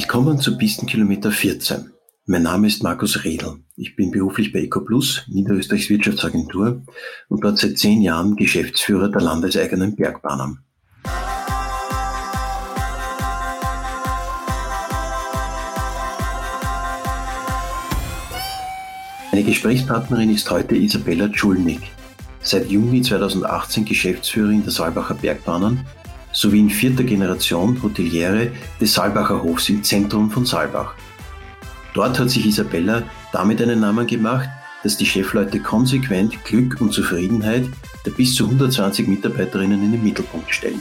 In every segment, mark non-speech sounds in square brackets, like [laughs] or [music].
Willkommen zu Pistenkilometer 14. Mein Name ist Markus Redl. Ich bin beruflich bei EcoPlus, Niederösterreichs Wirtschaftsagentur und dort seit zehn Jahren Geschäftsführer der landeseigenen Bergbahnen. Meine Gesprächspartnerin ist heute Isabella Czulnik, seit Juni 2018 Geschäftsführerin der Saalbacher Bergbahnen sowie in vierter Generation Hoteliere des Saalbacher Hofs im Zentrum von Saalbach. Dort hat sich Isabella damit einen Namen gemacht, dass die Chefleute konsequent Glück und Zufriedenheit der bis zu 120 Mitarbeiterinnen in den Mittelpunkt stellen.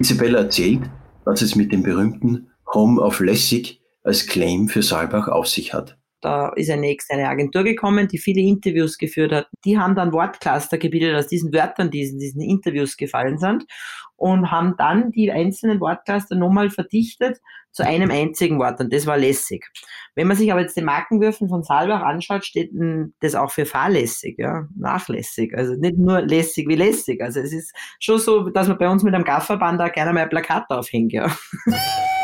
Isabella erzählt, was es mit dem berühmten Home of Lessig als Claim für Saalbach auf sich hat. Da ist eine externe Agentur gekommen, die viele Interviews geführt hat. Die haben dann Wortcluster gebildet aus diesen Wörtern, die in diesen Interviews gefallen sind und haben dann die einzelnen Wortcluster nochmal verdichtet zu einem einzigen Wort und das war lässig. Wenn man sich aber jetzt die Markenwürfen von Salbach anschaut, steht das auch für fahrlässig, ja, nachlässig. Also nicht nur lässig wie lässig. Also es ist schon so, dass man bei uns mit einem Gafferband da gerne mal ein Plakat aufhängt, ja. [laughs]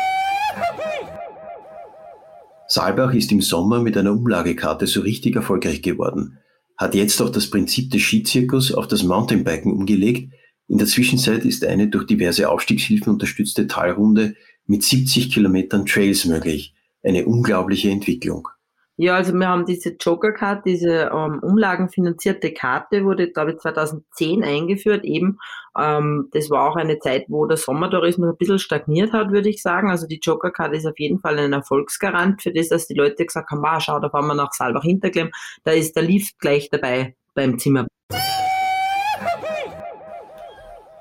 Saalbach ist im Sommer mit einer Umlagekarte so richtig erfolgreich geworden, hat jetzt auch das Prinzip des Skizirkus auf das Mountainbiken umgelegt. In der Zwischenzeit ist eine durch diverse Aufstiegshilfen unterstützte Talrunde mit 70 Kilometern Trails möglich. Eine unglaubliche Entwicklung. Ja, also wir haben diese Joker-Card, diese ähm, umlagenfinanzierte Karte, wurde, glaube ich, 2010 eingeführt. Eben, ähm, das war auch eine Zeit, wo der Sommertourismus ein bisschen stagniert hat, würde ich sagen. Also die Joker-Card ist auf jeden Fall ein Erfolgsgarant für das, dass die Leute gesagt haben, ah, schau, da fahren wir nach Salbach Hinterklemm, da ist der Lift gleich dabei beim Zimmer.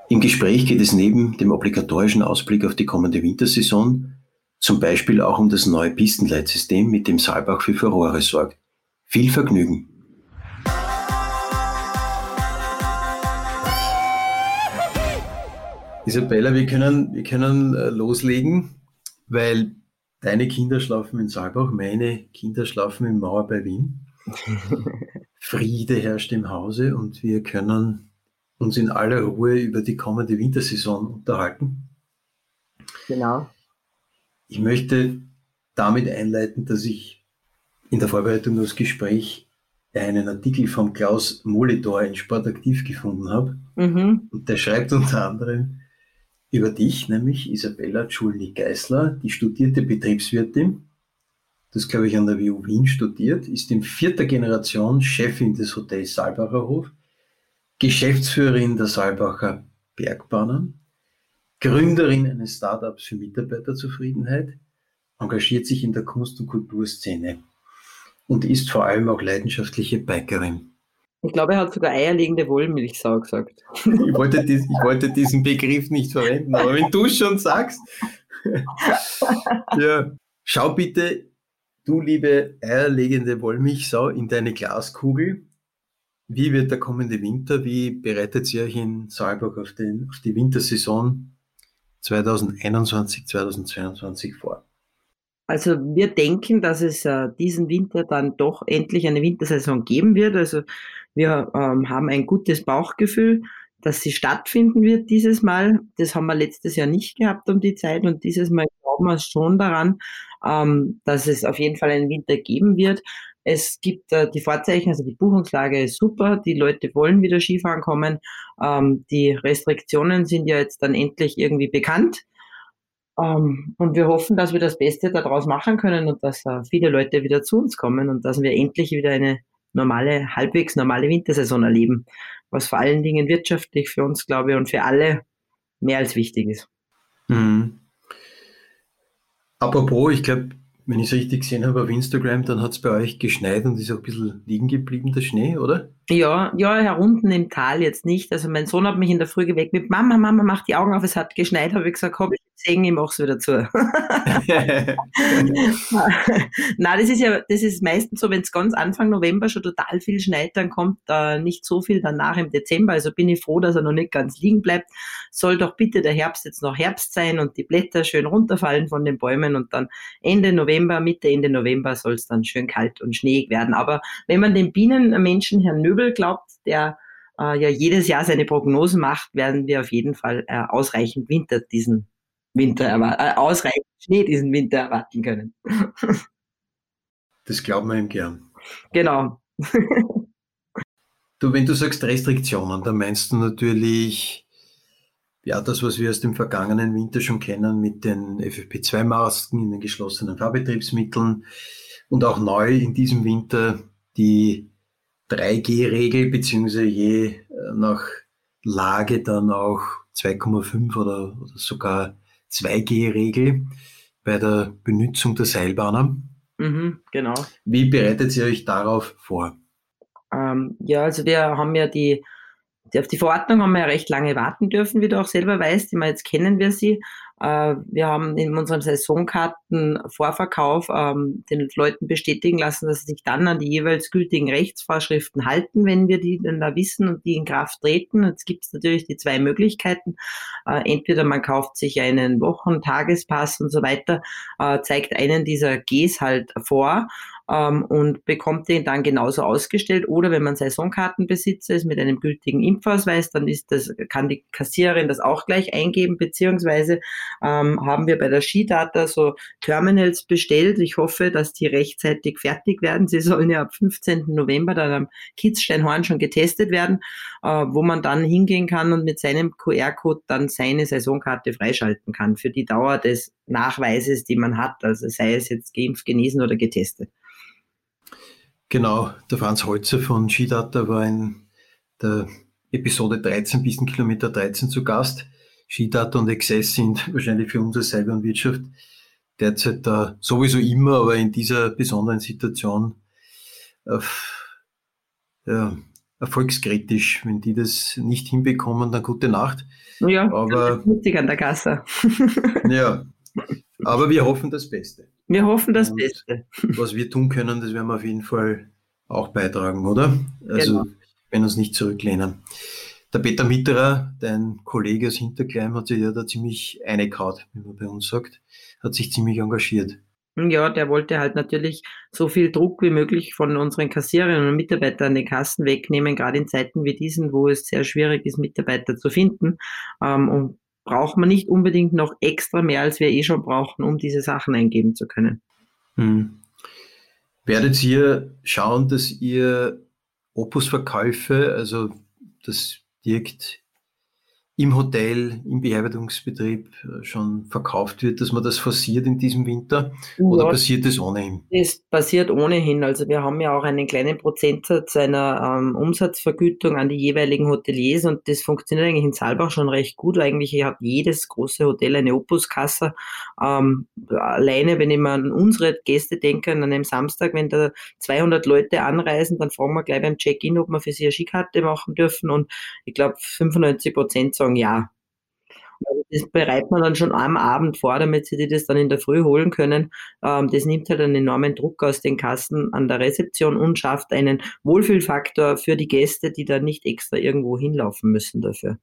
Im Gespräch geht es neben dem obligatorischen Ausblick auf die kommende Wintersaison zum Beispiel auch um das neue Pistenleitsystem, mit dem Saalbach für Furore sorgt. Viel Vergnügen! Isabella, wir können, wir können äh, loslegen, weil deine Kinder schlafen in Saalbach, meine Kinder schlafen in Mauer bei Wien. [laughs] Friede herrscht im Hause und wir können uns in aller Ruhe über die kommende Wintersaison unterhalten. Genau. Ich möchte damit einleiten, dass ich in der Vorbereitung auf das Gespräch einen Artikel von Klaus Molitor in Sportaktiv gefunden habe. Mhm. Und der schreibt unter anderem über dich, nämlich Isabella Czulnik-Geißler, die studierte Betriebswirtin. Das glaube ich an der WU Wien studiert, ist in vierter Generation Chefin des Hotels Saalbacher Hof, Geschäftsführerin der Saalbacher Bergbahnen, Gründerin eines Startups für Mitarbeiterzufriedenheit, engagiert sich in der Kunst- und Kulturszene und ist vor allem auch leidenschaftliche Bikerin. Ich glaube, er hat sogar eierlegende Wollmilchsau gesagt. [laughs] Ich wollte, dies, ich wollte diesen Begriff nicht verwenden, aber wenn du schon sagst. [laughs] ja. Schau bitte, du liebe eierlegende Wollmilchsau, in deine Glaskugel. Wie wird der kommende Winter? Wie bereitet ihr euch in Saalburg auf, den, auf die Wintersaison 2021, 2022 vor? Also wir denken, dass es äh, diesen Winter dann doch endlich eine Wintersaison geben wird. Also wir ähm, haben ein gutes Bauchgefühl, dass sie stattfinden wird dieses Mal. Das haben wir letztes Jahr nicht gehabt um die Zeit und dieses Mal glauben wir schon daran, ähm, dass es auf jeden Fall einen Winter geben wird. Es gibt äh, die Vorzeichen, also die Buchungslage ist super, die Leute wollen wieder Skifahren kommen. Ähm, die Restriktionen sind ja jetzt dann endlich irgendwie bekannt. Ähm, und wir hoffen, dass wir das Beste daraus machen können und dass äh, viele Leute wieder zu uns kommen und dass wir endlich wieder eine normale, halbwegs normale Wintersaison erleben, was vor allen Dingen wirtschaftlich für uns, glaube ich, und für alle mehr als wichtig ist. Mhm. Apropos, ich glaube, wenn ich es richtig gesehen habe auf Instagram, dann hat es bei euch geschneit und ist auch ein bisschen liegen geblieben, der Schnee, oder? Ja, ja, herunten im Tal jetzt nicht. Also mein Sohn hat mich in der Früh geweckt mit Mama, Mama, mach die Augen auf, es hat geschneit, habe ich gesagt, habe gesehen, ich mach's wieder zu. [laughs] Na, das ist ja, das ist meistens so, wenn es ganz Anfang November schon total viel schneit, dann kommt da nicht so viel danach im Dezember. Also bin ich froh, dass er noch nicht ganz liegen bleibt. Soll doch bitte der Herbst jetzt noch Herbst sein und die Blätter schön runterfallen von den Bäumen und dann Ende November, Mitte, Ende November soll es dann schön kalt und schneeig werden. Aber wenn man den Bienenmenschen Herrn Nöbel glaubt, der äh, ja jedes Jahr seine Prognosen macht, werden wir auf jeden Fall äh, ausreichend Winter diesen Winter äh, ausreichend Schnee diesen Winter erwarten können. Das glauben wir ihm gern. Genau. du, wenn du sagst Restriktionen, dann meinst du natürlich ja, das, was wir aus dem vergangenen Winter schon kennen mit den FFP2-Masken in den geschlossenen Fahrbetriebsmitteln und auch neu in diesem Winter die 3G-Regel, beziehungsweise je äh, nach Lage dann auch 2,5 oder, oder sogar 2G-Regel bei der Benutzung der Seilbahner. Mhm, genau. Wie bereitet ihr euch darauf vor? Ähm, ja, also wir haben ja die auf die Verordnung haben wir ja recht lange warten dürfen, wie du auch selber weißt. Immer jetzt kennen wir sie. Äh, wir haben in unserem Saisonkarten-Vorverkauf ähm, den Leuten bestätigen lassen, dass sie sich dann an die jeweils gültigen Rechtsvorschriften halten, wenn wir die dann da wissen und die in Kraft treten. Jetzt gibt es natürlich die zwei Möglichkeiten. Äh, entweder man kauft sich einen Wochen-, Tagespass und so weiter, äh, zeigt einen dieser Gs halt vor ähm, und bekommt den dann genauso ausgestellt. Oder wenn man Saisonkartenbesitzer ist mit einem gültigen Impfausweis, dann ist das, kann die Kassiererin das auch gleich eingeben, beziehungsweise ähm, haben wir bei der Skidata so Terminals bestellt. Ich hoffe, dass die rechtzeitig fertig werden. Sie sollen ja ab 15. November dann am Kitzsteinhorn schon getestet werden, äh, wo man dann hingehen kann und mit seinem QR-Code dann seine Saisonkarte freischalten kann für die Dauer des Nachweises, die man hat, also sei es jetzt geimpft, genesen oder getestet. Genau, der Franz Holzer von Skidata war in der Episode 13 bis in Kilometer 13 zu Gast. Skidata und Access sind [laughs] wahrscheinlich für unsere Cyber- und Wirtschaft derzeit da sowieso immer, aber in dieser besonderen Situation äh, ja, erfolgskritisch. Wenn die das nicht hinbekommen, dann gute Nacht. Ja, aber mutig an der Kasse. [laughs] ja, aber wir hoffen das Beste. Wir hoffen das Und Beste. Was wir tun können, das werden wir auf jeden Fall auch beitragen, oder? Also, genau. wenn uns nicht zurücklehnen. Der Peter Mitterer, dein Kollege aus Hinterkleim, hat sich ja da ziemlich einekaut, wie man bei uns sagt, hat sich ziemlich engagiert. Ja, der wollte halt natürlich so viel Druck wie möglich von unseren Kassiererinnen und Mitarbeitern an den Kassen wegnehmen, gerade in Zeiten wie diesen, wo es sehr schwierig ist, Mitarbeiter zu finden. Ähm, und braucht man nicht unbedingt noch extra mehr, als wir eh schon brauchen, um diese Sachen eingeben zu können. Hm. Werdet ihr schauen, dass ihr Opusverkäufe, also das یک im Hotel, im Bearbeitungsbetrieb äh, schon verkauft wird, dass man das forciert in diesem Winter? Oder ja, passiert das ohnehin? Es passiert ohnehin. Also wir haben ja auch einen kleinen Prozentsatz einer ähm, Umsatzvergütung an die jeweiligen Hoteliers und das funktioniert eigentlich in Saalbach schon recht gut. Eigentlich hat jedes große Hotel eine Opuskasse. Ähm, alleine, wenn ich mal an unsere Gäste denke, an einem Samstag, wenn da 200 Leute anreisen, dann fragen wir gleich beim Check-in, ob wir für sie eine Skikarte machen dürfen und ich glaube 95 Prozent sagen ja. Also das bereitet man dann schon am Abend vor, damit sie das dann in der Früh holen können. Ähm, das nimmt halt einen enormen Druck aus den Kassen an der Rezeption und schafft einen Wohlfühlfaktor für die Gäste, die da nicht extra irgendwo hinlaufen müssen dafür.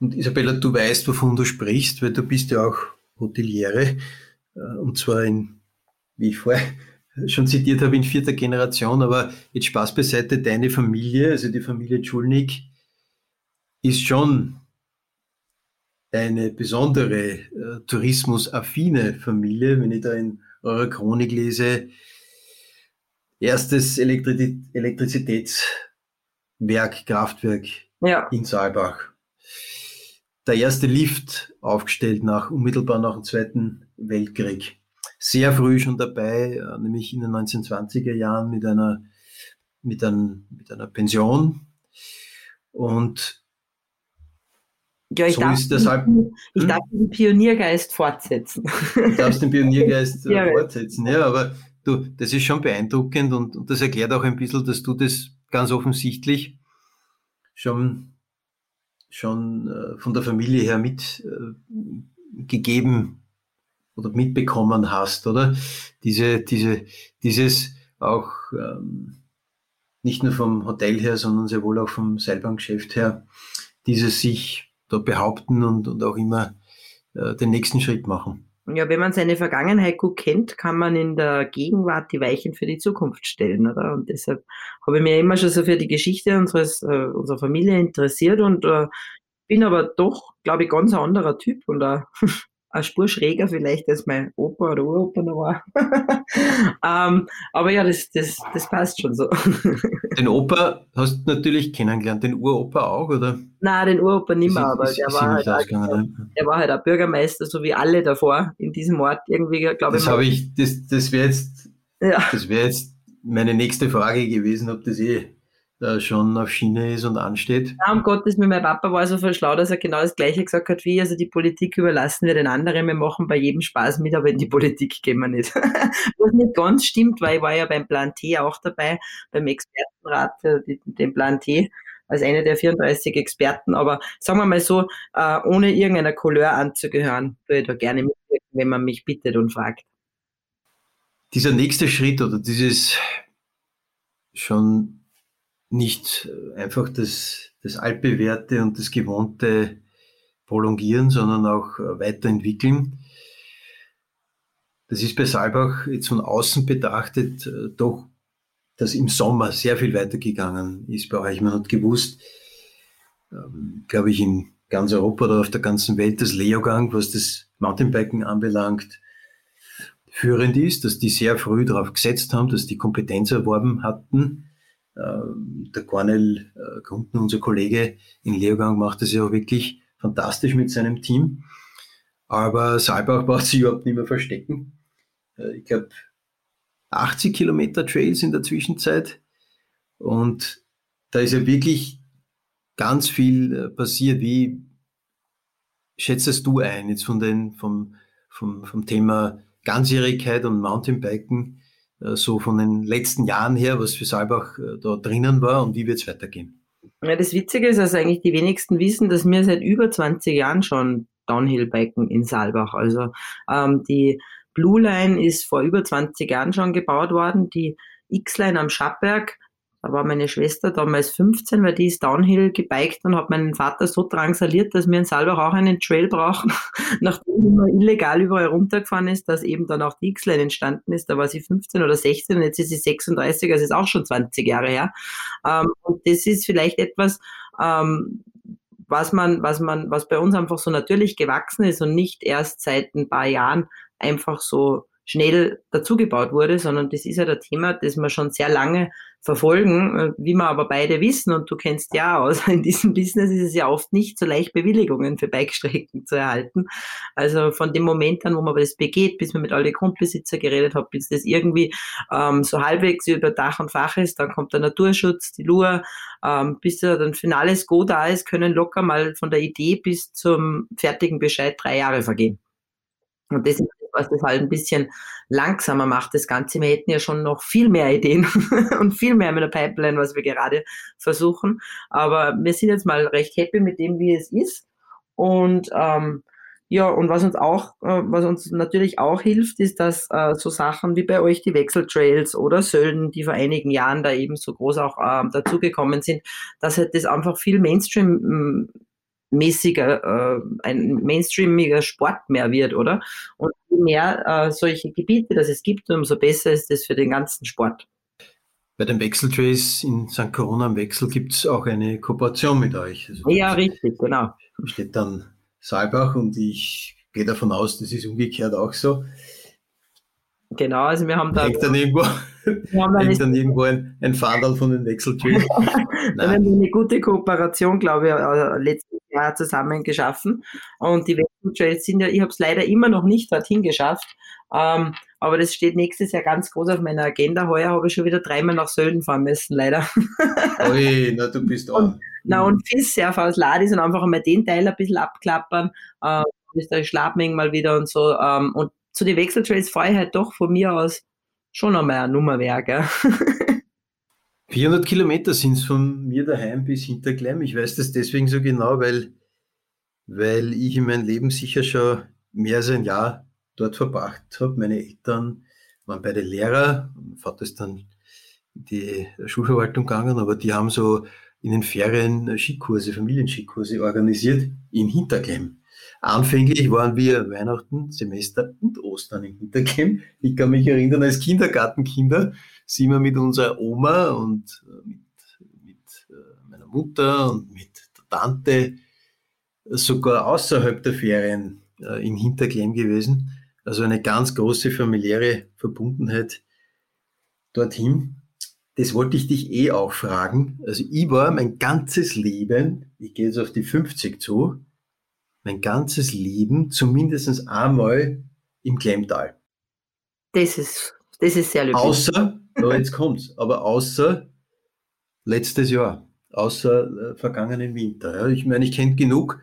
Und Isabella, du weißt, wovon du sprichst, weil du bist ja auch Hoteliere äh, und zwar in, wie ich vorher [laughs] schon zitiert habe, in vierter Generation, aber jetzt Spaß beiseite, deine Familie, also die Familie Schulnig, ist schon eine besondere äh, tourismusaffine Familie, wenn ich da in eurer Chronik lese. Erstes Elektri Elektrizitätswerk, Kraftwerk ja. in Saalbach. Der erste Lift aufgestellt nach, unmittelbar nach dem Zweiten Weltkrieg. Sehr früh schon dabei, äh, nämlich in den 1920er Jahren mit einer, mit, ein, mit einer Pension. Und ja, ich, so darf, ist deshalb, ich hm? darf den Pioniergeist fortsetzen. Du darfst den Pioniergeist äh, [laughs] ja, fortsetzen, ja, aber du, das ist schon beeindruckend und, und das erklärt auch ein bisschen, dass du das ganz offensichtlich schon, schon äh, von der Familie her mitgegeben äh, oder mitbekommen hast, oder? Diese, diese, dieses auch ähm, nicht nur vom Hotel her, sondern sehr wohl auch vom Seilbahngeschäft her, dieses sich da behaupten und, und auch immer äh, den nächsten Schritt machen. Ja, wenn man seine Vergangenheit gut kennt, kann man in der Gegenwart die Weichen für die Zukunft stellen, oder? Und deshalb habe ich mich immer schon so für die Geschichte unseres, äh, unserer Familie interessiert und äh, bin aber doch, glaube ich, ganz ein anderer Typ und äh, [laughs] eine Spur schräger vielleicht als mein Opa oder Uropa noch war. [laughs] ähm, aber ja, das, das, das passt schon so. [laughs] den Opa hast du natürlich kennengelernt, den Uropa auch, oder? Nein, den Uropa nicht mehr, aber der, war halt auch, der war halt auch Bürgermeister, so wie alle davor in diesem Ort irgendwie, glaube ich. Das habe ich, das, das wäre jetzt, ja. das wäre jetzt meine nächste Frage gewesen, ob das eh da schon auf Schiene ist und ansteht. Ja, um Gottes Willen, mein Papa war so verschlau, dass er genau das Gleiche gesagt hat wie, also die Politik überlassen wir den anderen, wir machen bei jedem Spaß mit, aber in die Politik gehen wir nicht. [laughs] Was nicht ganz stimmt, weil ich war ja beim Plan T auch dabei, beim Expertenrat für den Plan T als eine der 34 Experten, aber sagen wir mal so, äh, ohne irgendeiner Couleur anzugehören, würde ich da gerne mitwirken, wenn man mich bittet und fragt. Dieser nächste Schritt oder dieses schon nicht einfach das, das altbewährte und das gewohnte prolongieren, sondern auch weiterentwickeln. Das ist bei Saalbach jetzt von außen betrachtet äh, doch, dass im Sommer sehr viel weitergegangen ist bei euch. Man hat gewusst, ähm, glaube ich, in ganz Europa oder auf der ganzen Welt, dass Leogang, was das Mountainbiken anbelangt, führend ist, dass die sehr früh darauf gesetzt haben, dass die Kompetenz erworben hatten der Cornel äh, Grundner, unser Kollege in Leogang, macht das ja auch wirklich fantastisch mit seinem Team. Aber Saalbach braucht sich überhaupt nicht mehr verstecken. Äh, ich glaube, 80 Kilometer Trails in der Zwischenzeit. Und da ist ja wirklich ganz viel äh, passiert. Wie schätzt du ein, jetzt von den, vom, vom, vom Thema Ganzjährigkeit und Mountainbiken? Äh, so von den letzten Jahren her, was für Saalbach äh, da drinnen war und wie wird es weitergehen? Ja, das Witzige ist, dass eigentlich die wenigsten wissen, dass wir seit über 20 Jahren schon Downhill-Biken in Saalbach. Also ähm, die Blue Line ist vor über 20 Jahren schon gebaut worden, die X-Line am Schappberg da war meine Schwester damals 15, weil die ist Downhill gebiked und hat meinen Vater so drangsaliert, dass wir in Salbach auch einen Trail brauchen, [laughs] nachdem man illegal überall runtergefahren ist, dass eben dann auch die X-Line entstanden ist. Da war sie 15 oder 16 und jetzt ist sie 36, also ist auch schon 20 Jahre her. Ähm, und das ist vielleicht etwas, ähm, was man, was man, was bei uns einfach so natürlich gewachsen ist und nicht erst seit ein paar Jahren einfach so schnell dazugebaut wurde, sondern das ist ja das Thema, das wir schon sehr lange verfolgen, äh, wie wir aber beide wissen und du kennst ja aus, in diesem Business ist es ja oft nicht so leicht, Bewilligungen für Bikestrecken zu erhalten. Also von dem Moment an, wo man das begeht, bis man mit alle Grundbesitzer geredet hat, bis das irgendwie ähm, so halbwegs über Dach und Fach ist, dann kommt der Naturschutz, die Lur, ähm, bis da dann finales Go da ist, können locker mal von der Idee bis zum fertigen Bescheid drei Jahre vergehen. Und das ist was das halt ein bisschen langsamer macht, das Ganze. Wir hätten ja schon noch viel mehr Ideen [laughs] und viel mehr mit der Pipeline, was wir gerade versuchen. Aber wir sind jetzt mal recht happy mit dem, wie es ist. Und ähm, ja, und was uns auch, äh, was uns natürlich auch hilft, ist, dass äh, so Sachen wie bei euch die Wechseltrails oder Sölden, die vor einigen Jahren da eben so groß auch äh, dazugekommen sind, dass halt das einfach viel Mainstream mäßiger, äh, ein mainstreamiger Sport mehr wird, oder? Und je mehr äh, solche Gebiete, dass es gibt, umso besser ist es für den ganzen Sport. Bei den Wechseltrace in St. Corona am Wechsel gibt es auch eine Kooperation mit euch. Also ja, richtig, genau. Steht dann Saalbach und ich gehe davon aus, das ist umgekehrt auch so. Genau, also wir haben da. Hängt dann irgendwo, hängt dann irgendwo ein, ein Fadel von den Wechseltüren. [laughs] wir haben eine gute Kooperation, glaube ich, äh, letztes Jahr zusammen geschaffen. Und die Wechseltrails sind ja, ich habe es leider immer noch nicht dorthin geschafft. Ähm, aber das steht nächstes Jahr ganz groß auf meiner Agenda. Heuer habe ich schon wieder dreimal nach Sölden fahren müssen, leider. [laughs] Ui, na du bist auch. Na und Fisssurf aus Ladis und einfach einmal den Teil ein bisschen abklappern. Äh, ist der Schlafmenge mal wieder und so. Ähm, und zu den Wechseltrails fahre ich halt doch von mir aus schon einmal eine Nummer mehr. 400 Kilometer sind es von mir daheim bis Hinterklemm. Ich weiß das deswegen so genau, weil, weil ich in meinem Leben sicher schon mehr als ein Jahr dort verbracht habe. Meine Eltern waren beide Lehrer. Mein Vater ist dann in die Schulverwaltung gegangen, aber die haben so in den Ferien Skikurse, Familienskikurse organisiert in Hinterklemm. Anfänglich waren wir Weihnachten, Semester und Ostern in Hintergem. Ich kann mich erinnern, als Kindergartenkinder sind wir mit unserer Oma und äh, mit, mit äh, meiner Mutter und mit der Tante sogar außerhalb der Ferien äh, in Hinterklemm gewesen. Also eine ganz große familiäre Verbundenheit dorthin. Das wollte ich dich eh auch fragen. Also ich war mein ganzes Leben, ich gehe jetzt auf die 50 zu, mein ganzes Leben zumindest einmal im Klemmtal. Das ist, das ist sehr löblich. Außer, oh, jetzt kommt's, aber außer letztes Jahr, außer äh, vergangenen Winter. Ja. Ich meine, ich kenne genug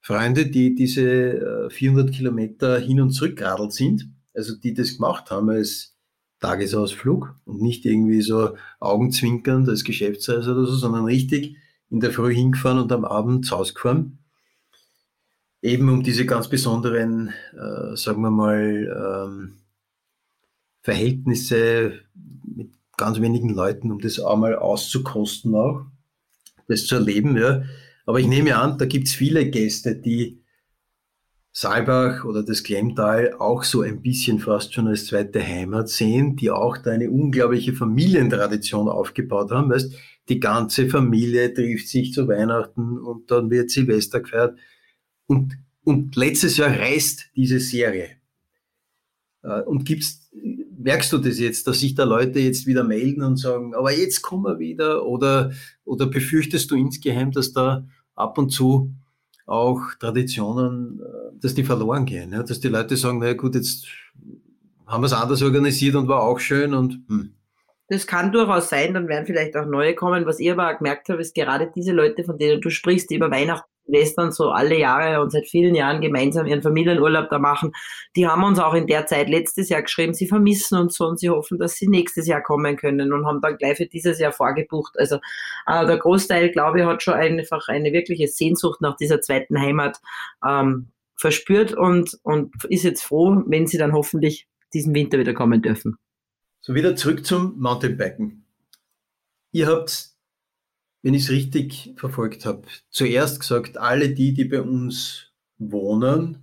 Freunde, die diese 400 äh, Kilometer hin und zurück geradelt sind, also die das gemacht haben als Tagesausflug und nicht irgendwie so augenzwinkernd als Geschäftsreise oder so, sondern richtig in der Früh hingefahren und am Abend rausgefahren eben um diese ganz besonderen, äh, sagen wir mal, ähm, Verhältnisse mit ganz wenigen Leuten, um das einmal auszukosten auch, das zu erleben. Ja. Aber ich nehme an, da gibt es viele Gäste, die Saalbach oder das Klemtal auch so ein bisschen fast schon als zweite Heimat sehen, die auch da eine unglaubliche Familientradition aufgebaut haben. Weißt, die ganze Familie trifft sich zu Weihnachten und dann wird Silvester gefeiert. Und, und letztes Jahr reist diese Serie. Äh, und gibt's, merkst du das jetzt, dass sich da Leute jetzt wieder melden und sagen, aber jetzt kommen wir wieder? Oder, oder befürchtest du insgeheim, dass da ab und zu auch Traditionen, äh, dass die verloren gehen? Ja? Dass die Leute sagen, naja gut, jetzt haben wir es anders organisiert und war auch schön und hm. Das kann durchaus sein, dann werden vielleicht auch neue kommen. Was ich aber auch gemerkt habe, ist gerade diese Leute, von denen du sprichst, die über Weihnachten Western so alle Jahre und seit vielen Jahren gemeinsam ihren Familienurlaub da machen. Die haben uns auch in der Zeit letztes Jahr geschrieben, sie vermissen uns so und sie hoffen, dass sie nächstes Jahr kommen können und haben dann gleich für dieses Jahr vorgebucht. Also äh, der Großteil, glaube ich, hat schon einfach eine wirkliche Sehnsucht nach dieser zweiten Heimat ähm, verspürt und, und ist jetzt froh, wenn sie dann hoffentlich diesen Winter wieder kommen dürfen. So, wieder zurück zum Mountainbiken. Ihr habt wenn ich es richtig verfolgt habe, zuerst gesagt, alle die, die bei uns wohnen,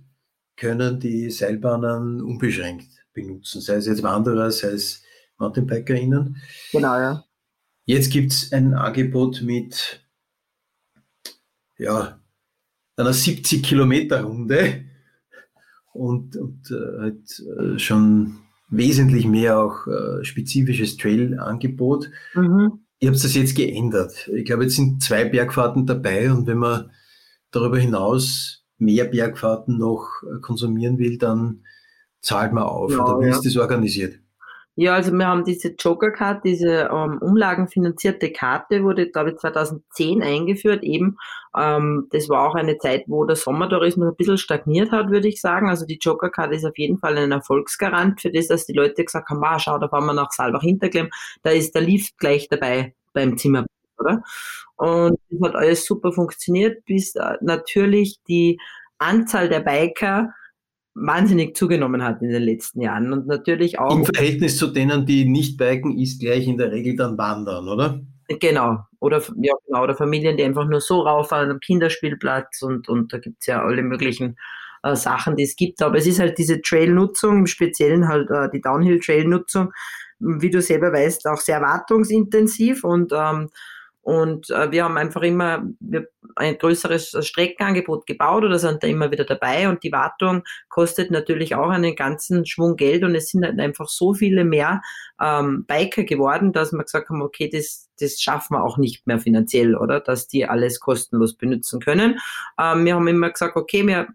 können die Seilbahnen unbeschränkt benutzen, sei es jetzt Wanderer, sei es MountainbikerInnen. Genau, ja. Jetzt gibt es ein Angebot mit ja, einer 70 Kilometer Runde und, und äh, halt, äh, schon wesentlich mehr auch äh, spezifisches Trail-Angebot. Mhm. Ihr habt das jetzt geändert. Ich glaube, jetzt sind zwei Bergfahrten dabei und wenn man darüber hinaus mehr Bergfahrten noch konsumieren will, dann zahlt man auf. Ja, Oder wie ja. ist das organisiert? Ja, also wir haben diese Joker-Card, diese ähm, umlagenfinanzierte Karte wurde, glaube ich, 2010 eingeführt. Eben, ähm, das war auch eine Zeit, wo der Sommertourismus ein bisschen stagniert hat, würde ich sagen. Also die Joker-Card ist auf jeden Fall ein Erfolgsgarant für das, dass die Leute gesagt haben, ah, schau, da fahren wir nach Salbach Hinterklemm, da ist der Lift gleich dabei beim Zimmer, oder? Und das hat alles super funktioniert, bis äh, natürlich die Anzahl der Biker wahnsinnig zugenommen hat in den letzten Jahren und natürlich auch. Im Verhältnis zu denen, die nicht biken, ist gleich in der Regel dann wandern, oder? Genau. Oder, ja, genau. Oder Familien, die einfach nur so rauffahren am Kinderspielplatz und, und da gibt's ja alle möglichen äh, Sachen, die es gibt. Aber es ist halt diese Trail-Nutzung, im Speziellen halt äh, die Downhill-Trail-Nutzung, wie du selber weißt, auch sehr wartungsintensiv und ähm, und äh, wir haben einfach immer ein größeres Streckenangebot gebaut oder sind da immer wieder dabei. Und die Wartung kostet natürlich auch einen ganzen Schwung Geld. Und es sind halt einfach so viele mehr ähm, Biker geworden, dass wir gesagt haben, okay, das, das schaffen wir auch nicht mehr finanziell, oder? Dass die alles kostenlos benutzen können. Ähm, wir haben immer gesagt, okay, wir,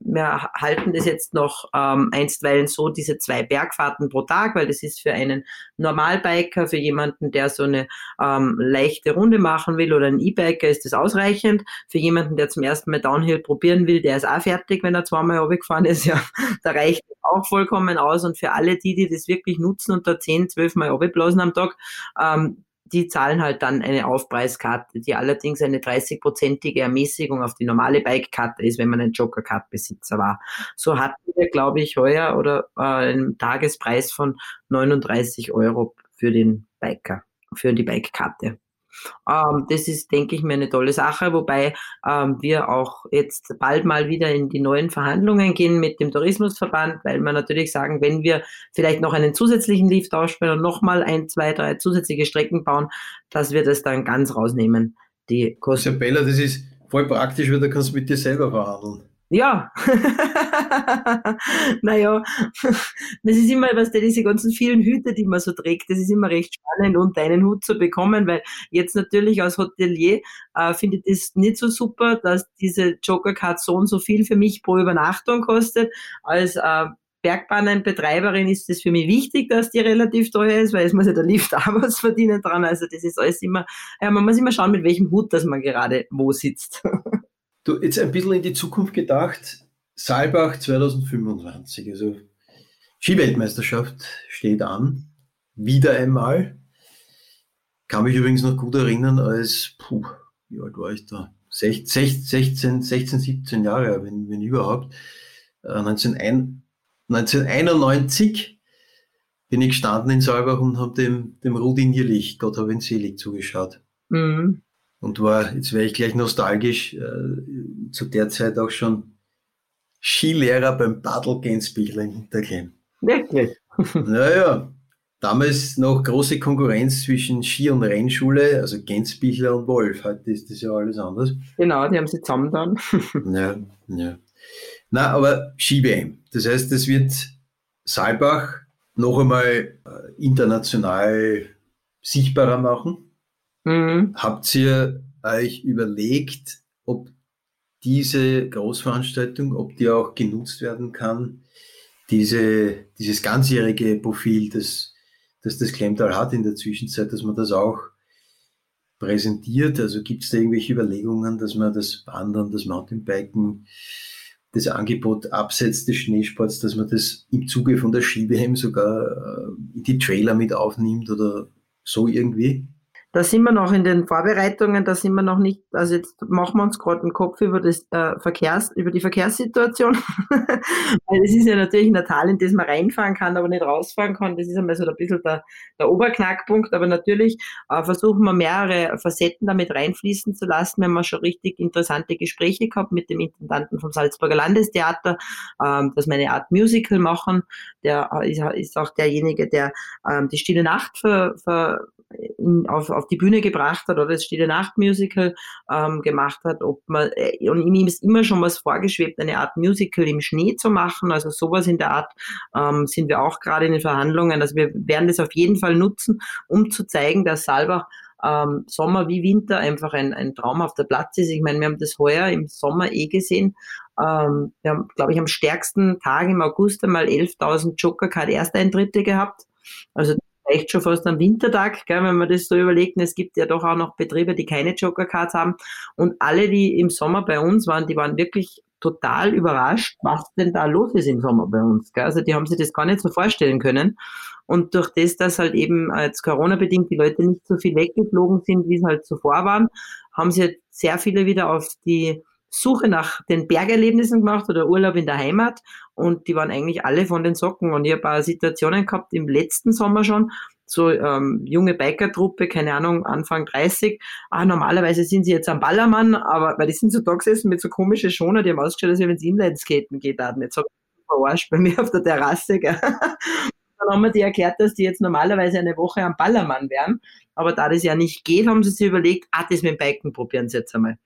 wir halten das jetzt noch ähm, einstweilen so, diese zwei Bergfahrten pro Tag, weil das ist für einen Normalbiker, für jemanden, der so eine ähm, leichte Runde machen will oder ein E-Biker, ist das ausreichend. Für jemanden, der zum ersten Mal Downhill probieren will, der ist auch fertig, wenn er zweimal runtergefahren ist, [laughs] ja, da reicht auch vollkommen aus. Und für alle die, die das wirklich nutzen und da zehn, zwölf Mal runterblasen am Tag, ähm, die zahlen halt dann eine Aufpreiskarte, die allerdings eine 30-prozentige Ermäßigung auf die normale Bike-Karte ist, wenn man ein Joker-Card-Besitzer war. So hatten wir, glaube ich, heuer oder äh, einen Tagespreis von 39 Euro für den Biker, für die Bike-Karte. Ähm, das ist, denke ich mir, eine tolle Sache, wobei ähm, wir auch jetzt bald mal wieder in die neuen Verhandlungen gehen mit dem Tourismusverband, weil wir natürlich sagen, wenn wir vielleicht noch einen zusätzlichen Lift ausspielen und nochmal ein, zwei, drei zusätzliche Strecken bauen, dass wir das dann ganz rausnehmen. Die Kosten. Isabella, das ist voll praktisch, weil da kannst du mit dir selber verhandeln. Ja. [laughs] naja, [laughs] das ist immer, was diese ganzen vielen Hüte, die man so trägt, das ist immer recht spannend, unter einen Hut zu bekommen, weil jetzt natürlich als Hotelier äh, finde ich das nicht so super, dass diese Joker-Card so und so viel für mich pro Übernachtung kostet. Als äh, Bergbahnenbetreiberin ist es für mich wichtig, dass die relativ teuer ist, weil es muss ja der Lift [laughs] auch was verdienen dran. Also das ist alles immer, ja, man muss immer schauen, mit welchem Hut, dass man gerade wo sitzt. Du, jetzt ein bisschen in die Zukunft gedacht. Saalbach 2025, also Skiweltmeisterschaft steht an. Wieder einmal. Kann mich übrigens noch gut erinnern, als, puh, wie alt war ich da? 16, 16 17 Jahre, wenn, wenn überhaupt. 1991 äh, bin ich gestanden in Saalbach und habe dem, dem Rudi Nierlich, Gott hab ihn selig, zugeschaut. Mhm und war, jetzt wäre ich gleich nostalgisch, äh, zu der Zeit auch schon Skilehrer beim Badl Gensbichler in Hinterklemm. Wirklich? [laughs] naja, damals noch große Konkurrenz zwischen Ski- und Rennschule, also Gensbichler und Wolf. Heute ist das ja alles anders. Genau, die haben sie zusammen dann. [laughs] ja, ja. Na, aber Ski-WM. Das heißt, es wird Saalbach noch einmal äh, international sichtbarer machen. Mhm. Habt ihr euch überlegt, ob diese Großveranstaltung, ob die auch genutzt werden kann, diese, dieses ganzjährige Profil, das, das das Klemtal hat in der Zwischenzeit, dass man das auch präsentiert? Also gibt es da irgendwelche Überlegungen, dass man das Wandern, das Mountainbiken, das Angebot abseits des Schneesports, dass man das im Zuge von der Skibehem sogar äh, in die Trailer mit aufnimmt oder so irgendwie? Da sind wir noch in den Vorbereitungen, da sind wir noch nicht, also jetzt machen wir uns gerade den Kopf über das äh, Verkehrs, über die Verkehrssituation. [laughs] Weil es ist ja natürlich ein Tal, in das man reinfahren kann, aber nicht rausfahren kann. Das ist einmal so ein bisschen der, der Oberknackpunkt. Aber natürlich äh, versuchen wir mehrere Facetten damit reinfließen zu lassen. Wir haben schon richtig interessante Gespräche gehabt mit dem Intendanten vom Salzburger Landestheater, ähm, dass wir eine Art Musical machen. Der äh, ist, ist auch derjenige, der ähm, die Stille Nacht ver, ver, in, auf, auf die Bühne gebracht hat oder das Stille Nacht Musical ähm, gemacht hat, ob man, äh, und ihm ist immer schon was vorgeschwebt, eine Art Musical im Schnee zu machen, also sowas in der Art ähm, sind wir auch gerade in den Verhandlungen, also wir werden das auf jeden Fall nutzen, um zu zeigen, dass Salbach ähm, Sommer wie Winter einfach ein, ein traumhafter Platz ist. Ich meine, wir haben das heuer im Sommer eh gesehen. Ähm, wir haben, glaube ich, am stärksten Tag im August einmal 11.000 Joker-Card-Ersteintritte gehabt. Also echt schon fast am Wintertag, gell, wenn man das so überlegt. es gibt ja doch auch noch Betriebe, die keine Joker-Cards haben. Und alle, die im Sommer bei uns waren, die waren wirklich total überrascht, was denn da los ist im Sommer bei uns. Gell? Also die haben sich das gar nicht so vorstellen können. Und durch das, dass halt eben als Corona-bedingt die Leute nicht so viel weggeflogen sind, wie es halt zuvor waren, haben sie halt sehr viele wieder auf die Suche nach den Bergerlebnissen gemacht oder Urlaub in der Heimat und die waren eigentlich alle von den Socken und ich habe paar Situationen gehabt im letzten Sommer schon, so ähm, junge Bikertruppe, keine Ahnung, Anfang 30. Ah, normalerweise sind sie jetzt am Ballermann, aber weil die sind so da gesessen mit so komischen Schoner, die haben ausgestellt, als wenn sie Inlineskaten geht. Jetzt habe ich verarscht bei mir auf der Terrasse. Gell? Dann haben wir die erklärt, dass die jetzt normalerweise eine Woche am Ballermann wären. Aber da das ja nicht geht, haben sie sich überlegt, ah, das mit dem Biken probieren sie jetzt einmal.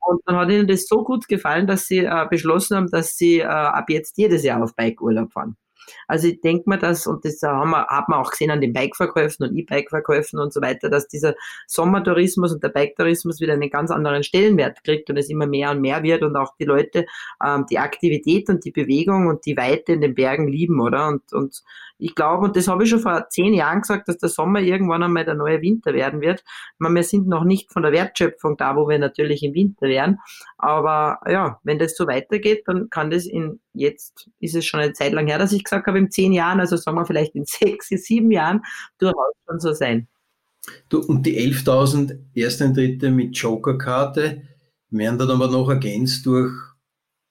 Und dann hat ihnen das so gut gefallen, dass sie äh, beschlossen haben, dass sie äh, ab jetzt jedes Jahr auf Bikeurlaub fahren. Also ich denke mir, dass, und das haben wir, hat man auch gesehen an den Bikeverkäufen und E-Bike-Verkäufen und so weiter, dass dieser Sommertourismus und der Bike-Tourismus wieder einen ganz anderen Stellenwert kriegt und es immer mehr und mehr wird und auch die Leute ähm, die Aktivität und die Bewegung und die Weite in den Bergen lieben, oder? Und, und ich glaube, und das habe ich schon vor zehn Jahren gesagt, dass der Sommer irgendwann einmal der neue Winter werden wird. meine, wir sind noch nicht von der Wertschöpfung da, wo wir natürlich im Winter wären. Aber ja, wenn das so weitergeht, dann kann das in, jetzt ist es schon eine Zeit lang her, dass ich gesagt habe, in zehn Jahren, also sagen wir vielleicht in [laughs] sechs, sieben Jahren, durchaus schon so sein. Du, und die 11.000 Ersteintritte mit Joker-Karte werden dann aber noch ergänzt durch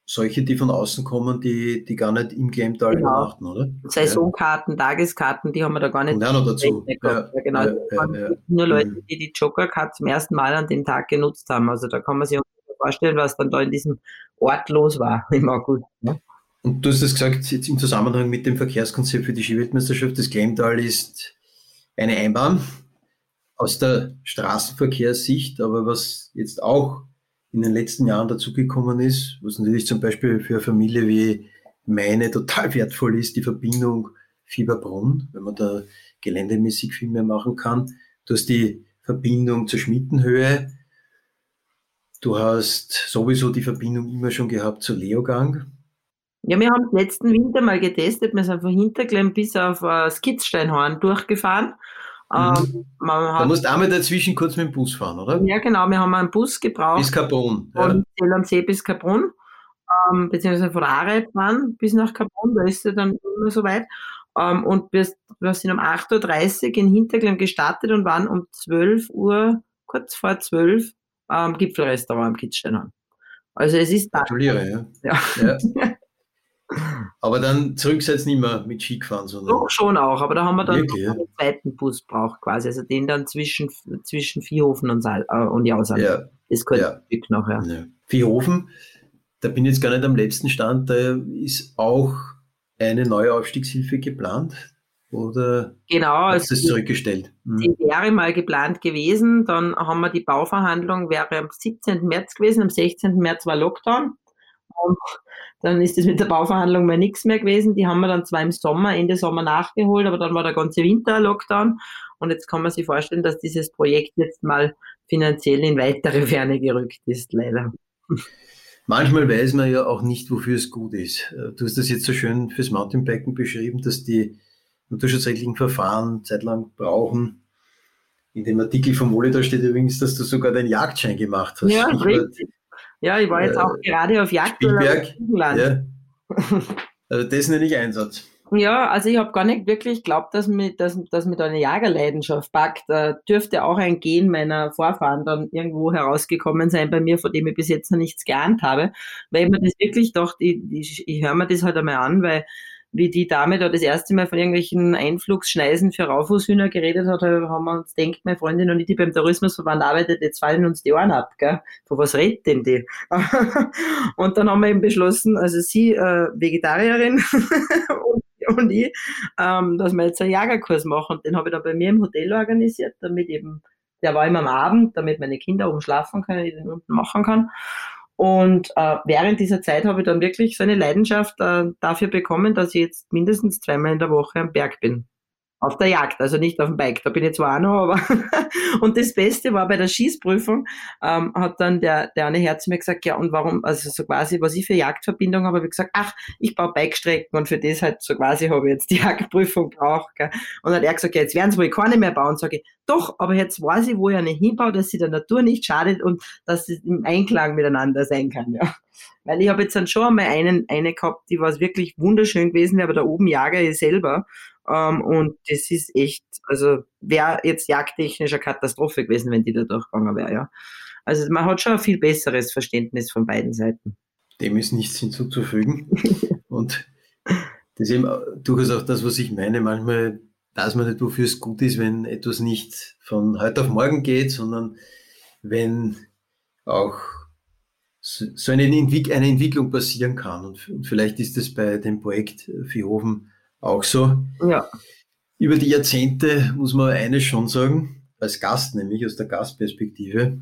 solche, die von außen kommen, die, die gar nicht im Glemtal genau. übernachten, oder? Saisonkarten, ja. Tageskarten, die haben wir da gar nicht. Auch noch dazu. Ja, ja, genau. Nur Leute, mhm. die die Joker-Card zum ersten Mal an dem Tag genutzt haben. Also da kann man sich vorstellen, was dann da in diesem Ort los war [laughs] im August. Ne? Und du hast es gesagt, jetzt im Zusammenhang mit dem Verkehrskonzept für die Skiweltmeisterschaft, das Glemtal ist eine Einbahn aus der Straßenverkehrssicht, aber was jetzt auch in den letzten Jahren dazugekommen ist, was natürlich zum Beispiel für eine Familie wie meine total wertvoll ist, die Verbindung Fieberbrunn, wenn man da geländemäßig viel mehr machen kann. Du hast die Verbindung zur Schmittenhöhe. Du hast sowieso die Verbindung immer schon gehabt zur Leogang. Ja, wir haben letzten Winter mal getestet. Wir sind von Hinterklemm bis auf uh, Skitzsteinhorn durchgefahren. Mhm. Ähm, da musst du einmal dazwischen kurz mit dem Bus fahren, oder? Ja, genau. Wir haben einen Bus gebraucht. Bis Carbon. Von ja. Am See bis Carbon. Ähm, beziehungsweise von fahren bis nach Carbon. Da ist er dann immer so weit. Ähm, und wir, wir, sind um 8.30 Uhr in Hinterklemm gestartet und waren um 12 Uhr, kurz vor 12 am Gipfelrestaurant am Kitzsteinhorn. Also es ist da. Gratuliere, ja. ja. ja. [laughs] Aber dann zurück seid nicht mehr mit Ski gefahren, sondern. Doch, schon auch, aber da haben wir dann Wirklich, ja? einen zweiten Bus braucht quasi, also den dann zwischen, zwischen Vierhofen und, Saal, äh, und Jausal. Ja. Das gehört ja. Stück noch, ja. Vierhofen, da bin ich jetzt gar nicht am letzten Stand, da ist auch eine neue Aufstiegshilfe geplant. Oder genau, hast also das zurückgestellt? Hm. Die wäre mal geplant gewesen, dann haben wir die Bauverhandlung, wäre am 17. März gewesen, am 16. März war Lockdown. Dann ist es mit der Bauverhandlung mal nichts mehr gewesen. Die haben wir dann zwar im Sommer, Ende Sommer nachgeholt, aber dann war der ganze Winter Lockdown. Und jetzt kann man sich vorstellen, dass dieses Projekt jetzt mal finanziell in weitere Ferne gerückt ist, leider. Manchmal weiß man ja auch nicht, wofür es gut ist. Du hast das jetzt so schön fürs Mountainbiken beschrieben, dass die naturschutzrechtlichen Verfahren zeitlang brauchen. In dem Artikel vom Molitor steht übrigens, dass du sogar deinen Jagdschein gemacht hast. Ja, richtig. Ja, ich war jetzt äh, auch gerade auf Jagd Spielberg, ja. Also das nenne ich Einsatz. Ja, also ich habe gar nicht wirklich geglaubt, dass mir, dass, dass mir da eine Jagerleidenschaft packt. Da dürfte auch ein Gen meiner Vorfahren dann irgendwo herausgekommen sein bei mir, von dem ich bis jetzt noch nichts geahnt habe. Weil ich mir das wirklich doch, ich, ich, ich höre mir das halt einmal an, weil wie die Dame da das erste Mal von irgendwelchen Einflugsschneisen für Raufußhühner geredet hat, haben wir uns denkt, meine Freundin und ich, die beim Tourismusverband arbeitet, jetzt fallen uns die Ohren ab, gell? Von was redet denn die? [laughs] und dann haben wir eben beschlossen, also sie äh, Vegetarierin [laughs] und, ich, ähm, dass wir jetzt einen Jagerkurs machen. Und den habe ich dann bei mir im Hotel organisiert, damit eben, der war immer am Abend, damit meine Kinder oben schlafen können, ich den unten machen kann. Und äh, während dieser Zeit habe ich dann wirklich so eine Leidenschaft äh, dafür bekommen, dass ich jetzt mindestens zweimal in der Woche am Berg bin auf der Jagd, also nicht auf dem Bike. Da bin ich zwar auch noch, aber [laughs] und das Beste war bei der Schießprüfung, ähm, hat dann der, der eine Herr zu mir gesagt, ja und warum, also so quasi, was ich für Jagdverbindung habe, habe ich gesagt, ach, ich baue Bikestrecken und für das halt so quasi habe ich jetzt die [laughs] Jagdprüfung braucht. Gell. Und hat er gesagt, ja, jetzt werden sie wohl keine mehr bauen. Sage ich, doch, aber jetzt weiß ich, wo ich eine hinbaue, dass sie der Natur nicht schadet und dass es im Einklang miteinander sein kann. Ja. Weil ich habe jetzt dann schon einmal einen, eine gehabt, die war wirklich wunderschön gewesen aber da oben jage ich selber. Ähm, und das ist echt, also wäre jetzt jagdtechnisch eine Katastrophe gewesen, wenn die da durchgegangen wäre, ja. Also man hat schon ein viel besseres Verständnis von beiden Seiten. Dem ist nichts hinzuzufügen. [laughs] und das ist eben durchaus auch das, was ich meine. Manchmal weiß man nicht, wofür es gut ist, wenn etwas nicht von heute auf morgen geht, sondern wenn auch so eine, Entwicklung passieren kann. Und vielleicht ist das bei dem Projekt Viehhofen auch so. Ja. Über die Jahrzehnte muss man eines schon sagen, als Gast nämlich, aus der Gastperspektive,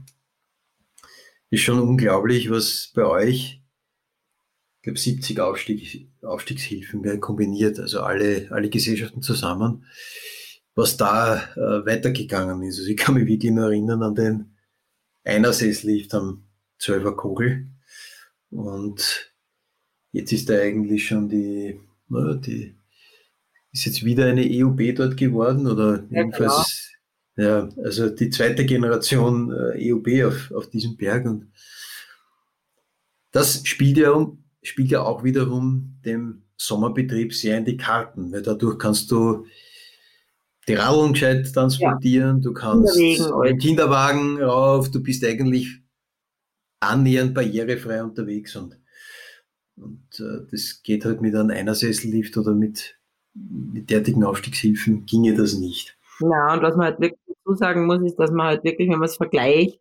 ist schon unglaublich, was bei euch, ich glaube 70 Aufstieg, Aufstiegshilfen gell, kombiniert, also alle, alle Gesellschaften zusammen, was da äh, weitergegangen ist. Also ich kann mich wirklich nur erinnern an den Einersesslift am 12er Kogel und jetzt ist da eigentlich schon die, die ist jetzt wieder eine EUB dort geworden oder ja, jedenfalls, genau. ja, also die zweite Generation äh, EUB auf, auf diesem Berg und das spielt ja, spielt ja auch wiederum dem Sommerbetrieb sehr in die Karten, weil dadurch kannst du die Radeln gescheit transportieren, ja. du kannst den Kinderwagen rauf, du bist eigentlich annähernd barrierefrei unterwegs und, und äh, das geht halt mit einem Einersessellift oder mit mit derartigen Aufstiegshilfen ginge das nicht. Ja, und was man halt wirklich dazu sagen muss, ist, dass man halt wirklich, wenn man es vergleicht,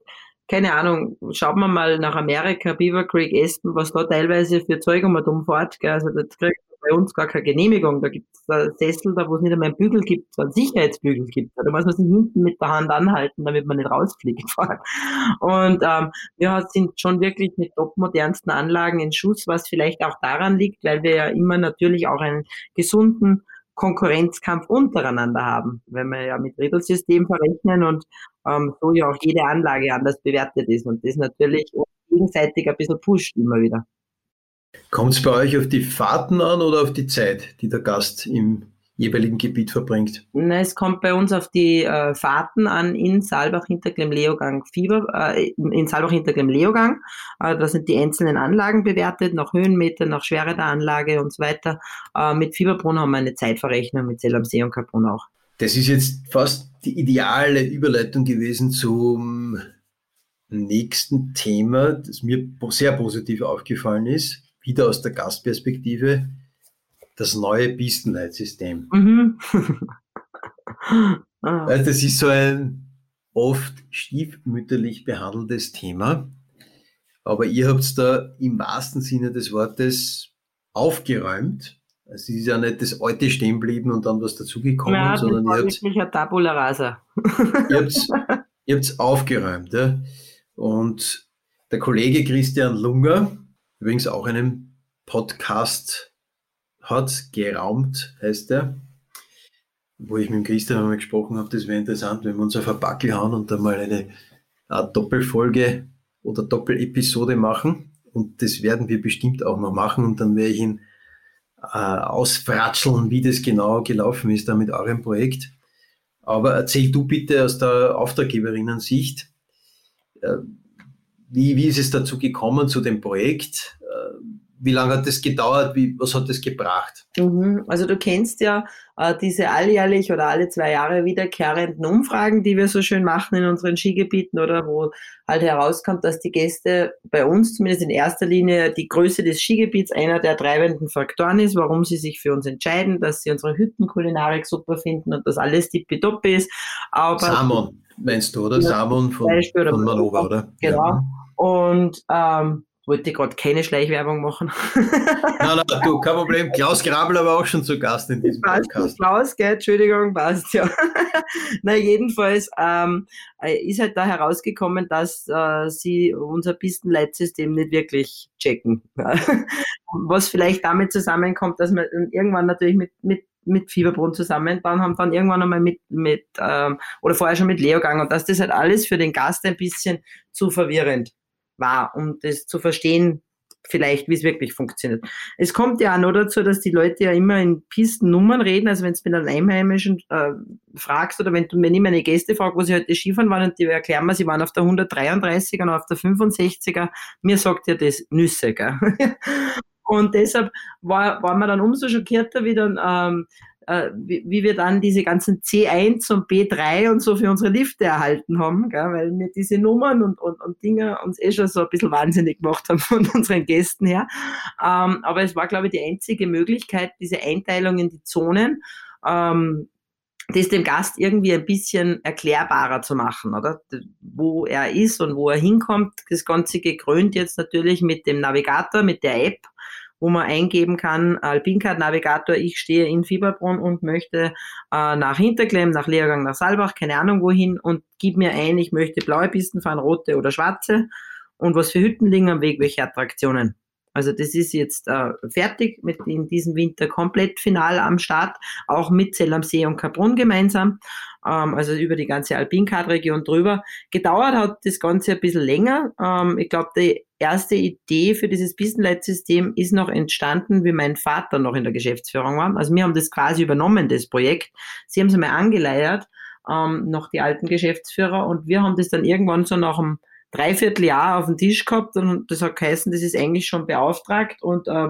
keine Ahnung, schaut man mal nach Amerika, Beaver Creek, Aspen, was da teilweise für Zeug um und um fährt, gell, also das kriegt bei uns gar keine Genehmigung. Da gibt es Sessel, da wo es nicht einmal einen Bügel gibt, so einen Sicherheitsbügel gibt. Da muss man sich hinten mit der Hand anhalten, damit man nicht rausfliegt. [laughs] Und ähm, wir sind schon wirklich mit topmodernsten Anlagen in Schuss, was vielleicht auch daran liegt, weil wir ja immer natürlich auch einen gesunden Konkurrenzkampf untereinander haben, wenn wir ja mit Riedelsystem verrechnen und ähm, so ja auch jede Anlage anders bewertet ist und das natürlich gegenseitig ein bisschen pusht immer wieder. Kommt es bei euch auf die Fahrten an oder auf die Zeit, die der Gast im jeweiligen Gebiet verbringt? Na, es kommt bei uns auf die äh, Fahrten an in Saalbach Hinterglemm Leogang Fieber, äh, in Saalbach Hinterglemm Leogang. Äh, da sind die einzelnen Anlagen bewertet, nach Höhenmeter, nach Schwere der Anlage und so weiter. Äh, mit Fieberbrunn haben wir eine Zeitverrechnung mit Zell am See und Kaprun auch. Das ist jetzt fast die ideale Überleitung gewesen zum nächsten Thema, das mir sehr positiv aufgefallen ist, wieder aus der Gastperspektive das neue Pistenleitsystem. Mhm. [laughs] ah. Das ist so ein oft stiefmütterlich behandeltes Thema, aber ihr habt da im wahrsten Sinne des Wortes aufgeräumt. Also es ist ja nicht das alte stehen geblieben und dann was dazugekommen, ja, sondern ihr habt, ein Tabula rasa. [laughs] ihr habt aufgeräumt. Ja? Und der Kollege Christian Lunger, übrigens auch einen Podcast hat, geraumt heißt er, wo ich mit dem Christian einmal gesprochen habe, das wäre interessant, wenn wir uns auf ein Backel hauen und dann mal eine Art Doppelfolge oder Doppelepisode machen. Und das werden wir bestimmt auch noch machen und dann werde ich ihn äh, ausfratscheln, wie das genau gelaufen ist da mit eurem Projekt. Aber erzähl du bitte aus der Auftraggeberinnen-Sicht, äh, wie, wie ist es dazu gekommen zu dem Projekt? Wie lange hat das gedauert? Wie, was hat das gebracht? Mhm. Also du kennst ja äh, diese alljährlich oder alle zwei Jahre wiederkehrenden Umfragen, die wir so schön machen in unseren Skigebieten oder wo halt herauskommt, dass die Gäste bei uns zumindest in erster Linie die Größe des Skigebiets einer der treibenden Faktoren ist, warum sie sich für uns entscheiden, dass sie unsere Hüttenkulinarik super finden und dass alles tippitoppi ist. Aber Samon meinst du, oder? Ja, Samon von, von Manova, oder? Genau. Ja. Und ähm, wollte gerade keine Schleichwerbung machen. [laughs] nein, nein, du, kein Problem. Klaus Grabler war auch schon zu Gast in diesem passt, Podcast. Klaus, gell, Entschuldigung, passt ja. [laughs] Na, jedenfalls ähm, äh, ist halt da herausgekommen, dass äh, sie unser Pistenleitsystem nicht wirklich checken. [laughs] Was vielleicht damit zusammenkommt, dass wir irgendwann natürlich mit, mit mit Fieberbrunn zusammenbauen haben, dann irgendwann einmal mit, mit ähm, oder vorher schon mit Leogang und dass das halt alles für den Gast ein bisschen zu verwirrend war, um das zu verstehen, vielleicht, wie es wirklich funktioniert. Es kommt ja auch noch dazu, dass die Leute ja immer in Pistennummern reden. Also wenn du mit einem Einheimischen äh, fragst oder wenn du mir nicht meine Gäste fragst, wo sie heute Skifahren waren und die erklären mir, sie waren auf der 133er und auf der 65er, mir sagt ja das Nüsse. Gell? [laughs] und deshalb war, war man dann umso schockierter, wie dann ähm, äh, wie, wie, wir dann diese ganzen C1 und B3 und so für unsere Lifte erhalten haben, gell, weil wir diese Nummern und, und, und Dinge uns eh schon so ein bisschen wahnsinnig gemacht haben [laughs] von unseren Gästen her. Ähm, aber es war, glaube ich, die einzige Möglichkeit, diese Einteilung in die Zonen, ähm, das dem Gast irgendwie ein bisschen erklärbarer zu machen, oder? Wo er ist und wo er hinkommt. Das Ganze gekrönt jetzt natürlich mit dem Navigator, mit der App, wo man eingeben kann, Alpincard Navigator, ich stehe in Fieberbrunn und möchte äh, nach Hinterklemm, nach Leergang, nach Saalbach, keine Ahnung wohin und gib mir ein, ich möchte blaue Pisten fahren, rote oder schwarze und was für Hütten liegen am Weg, welche Attraktionen. Also das ist jetzt äh, fertig mit in diesem Winter komplett final am Start, auch mit Zell am See und Kaprun gemeinsam, ähm, also über die ganze Alpincard-Region drüber. Gedauert hat das Ganze ein bisschen länger. Ähm, ich glaube, die erste Idee für dieses Pistenleitsystem ist noch entstanden, wie mein Vater noch in der Geschäftsführung war. Also wir haben das quasi übernommen, das Projekt. Sie haben es einmal angeleiert, ähm, noch die alten Geschäftsführer, und wir haben das dann irgendwann so nach einem Dreivierteljahr auf dem Tisch gehabt und das hat geheißen, das ist eigentlich schon beauftragt und äh,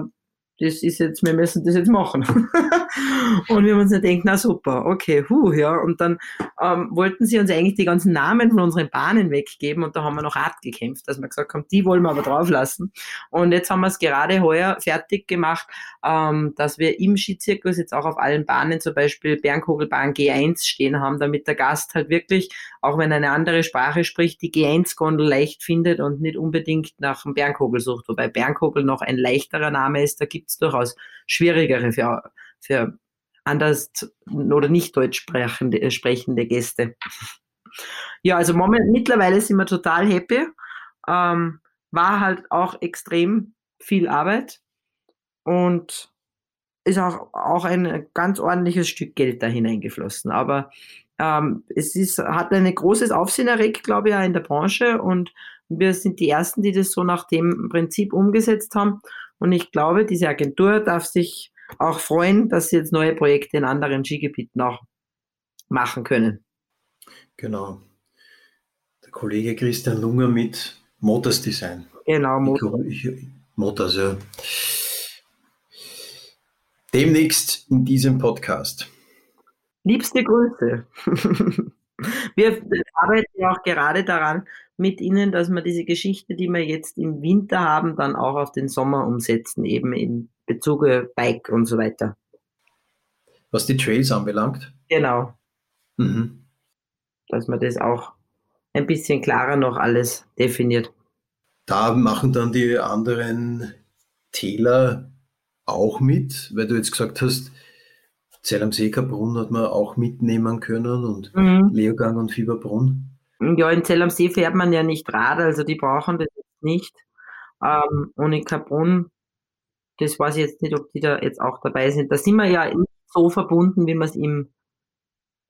das ist jetzt, wir müssen das jetzt machen. [laughs] und wir haben uns gedacht, na super, okay, hu, ja. Und dann ähm, wollten sie uns eigentlich die ganzen Namen von unseren Bahnen weggeben und da haben wir noch hart gekämpft, dass wir gesagt haben, die wollen wir aber drauflassen. Und jetzt haben wir es gerade heuer fertig gemacht, ähm, dass wir im Skizirkus jetzt auch auf allen Bahnen zum Beispiel Bernkogelbahn G1 stehen haben, damit der Gast halt wirklich, auch wenn er eine andere Sprache spricht, die G1-Gondel leicht findet und nicht unbedingt nach dem Bernkogel sucht. Wobei Bernkogel noch ein leichterer Name ist, da gibt gibt es durchaus schwierigere für, für anders oder nicht deutsch sprechende, äh, sprechende Gäste. Ja, also moment, mittlerweile sind wir total happy. Ähm, war halt auch extrem viel Arbeit und ist auch, auch ein ganz ordentliches Stück Geld da hineingeflossen. Aber ähm, es ist, hat ein großes Aufsehen erregt, glaube ich, auch in der Branche und wir sind die Ersten, die das so nach dem Prinzip umgesetzt haben. Und ich glaube, diese Agentur darf sich auch freuen, dass sie jetzt neue Projekte in anderen Skigebieten auch machen können. Genau. Der Kollege Christian Lunger mit Motors Design. Genau, Motors. Motors, ja. Demnächst in diesem Podcast. Liebste Grüße. [laughs] Wir arbeiten ja auch gerade daran mit Ihnen, dass wir diese Geschichte, die wir jetzt im Winter haben, dann auch auf den Sommer umsetzen, eben in Bezug auf Bike und so weiter. Was die Trails anbelangt? Genau. Mhm. Dass man das auch ein bisschen klarer noch alles definiert. Da machen dann die anderen Täler auch mit, weil du jetzt gesagt hast, Zell am See Brunn hat man auch mitnehmen können und mhm. Leogang und Fieberbrunn. Ja, in Zell am See fährt man ja nicht Rad, also die brauchen das jetzt nicht. Ähm, und in Kaprun, das weiß ich jetzt nicht, ob die da jetzt auch dabei sind. Da sind wir ja nicht so verbunden, wie wir es im,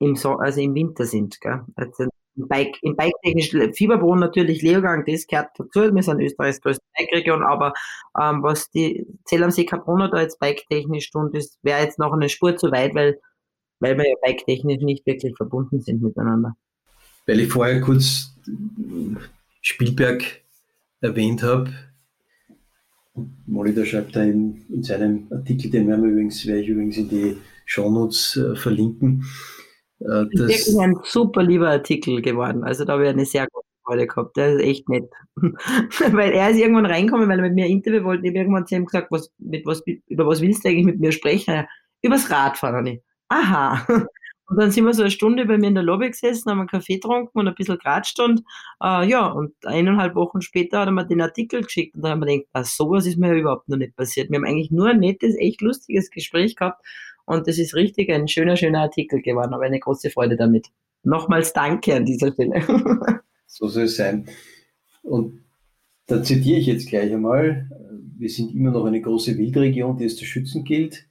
im, so also im Winter sind. Gell? Also im Bike, im Bike-technisch, Fieberbrunn natürlich, Leogang, das gehört dazu. Wir sind Österreichs größte Bike-Region, aber ähm, was die Zell am See Kaprun da jetzt bike-technisch tun, das wäre jetzt noch eine Spur zu weit, weil, weil wir ja bike-technisch nicht wirklich verbunden sind miteinander weil ich vorher kurz Spielberg erwähnt habe. Molitor schreibt da in, in, seinem Artikel, den werden wir übrigens, werde ich übrigens in die Shownotes äh, verlinken. Äh, das ist wirklich ein super lieber Artikel geworden. Also da habe ich eine sehr gute Freude gehabt. Der ist echt nett. [laughs] weil er ist irgendwann reingekommen, weil er mit mir ein Interview wollte. Ich habe irgendwann zu ihm gesagt, was, mit was, über was willst du eigentlich mit mir sprechen? Ja, übers Radfahren. Ich, Aha. [laughs] Und dann sind wir so eine Stunde bei mir in der Lobby gesessen, haben einen Kaffee getrunken und ein bisschen geratscht und äh, ja, und eineinhalb Wochen später hat er mir den Artikel geschickt und dann haben wir gedacht, ah, sowas ist mir ja überhaupt noch nicht passiert. Wir haben eigentlich nur ein nettes, echt lustiges Gespräch gehabt und das ist richtig ein schöner, schöner Artikel geworden, aber eine große Freude damit. Nochmals Danke an dieser Stelle. [laughs] so soll es sein. Und da zitiere ich jetzt gleich einmal. Wir sind immer noch eine große Wildregion, die es zu schützen gilt.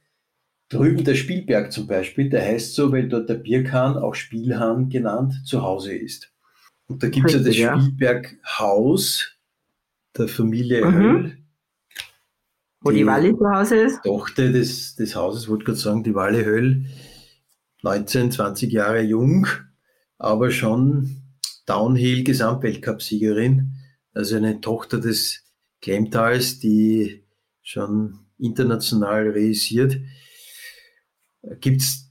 Drüben der Spielberg zum Beispiel, der heißt so, weil dort der Bierkahn, auch Spielhahn genannt, zu Hause ist. Und da gibt es ja das. Spielberghaus der Familie mhm. Höll. Wo die, die Walle zu Hause ist? Tochter des, des Hauses, wollte gerade sagen, die Walle Höll, 19, 20 Jahre jung, aber schon Downhill-Gesamtweltcup-Siegerin. Also eine Tochter des Klemtals, die schon international realisiert. Gibt es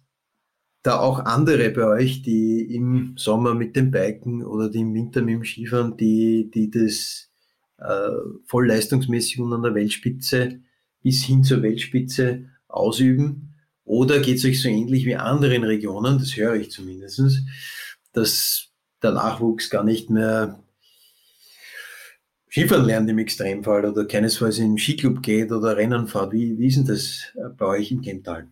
da auch andere bei euch, die im Sommer mit dem Biken oder die im Winter mit dem Skifahren, die, die das voll leistungsmäßig und an der Weltspitze bis hin zur Weltspitze ausüben? Oder geht es euch so ähnlich wie anderen Regionen, das höre ich zumindest, dass der Nachwuchs gar nicht mehr Skifahren lernt im Extremfall oder keinesfalls in den Skiclub geht oder Rennen fährt. Wie, wie ist denn das bei euch in Kemptal?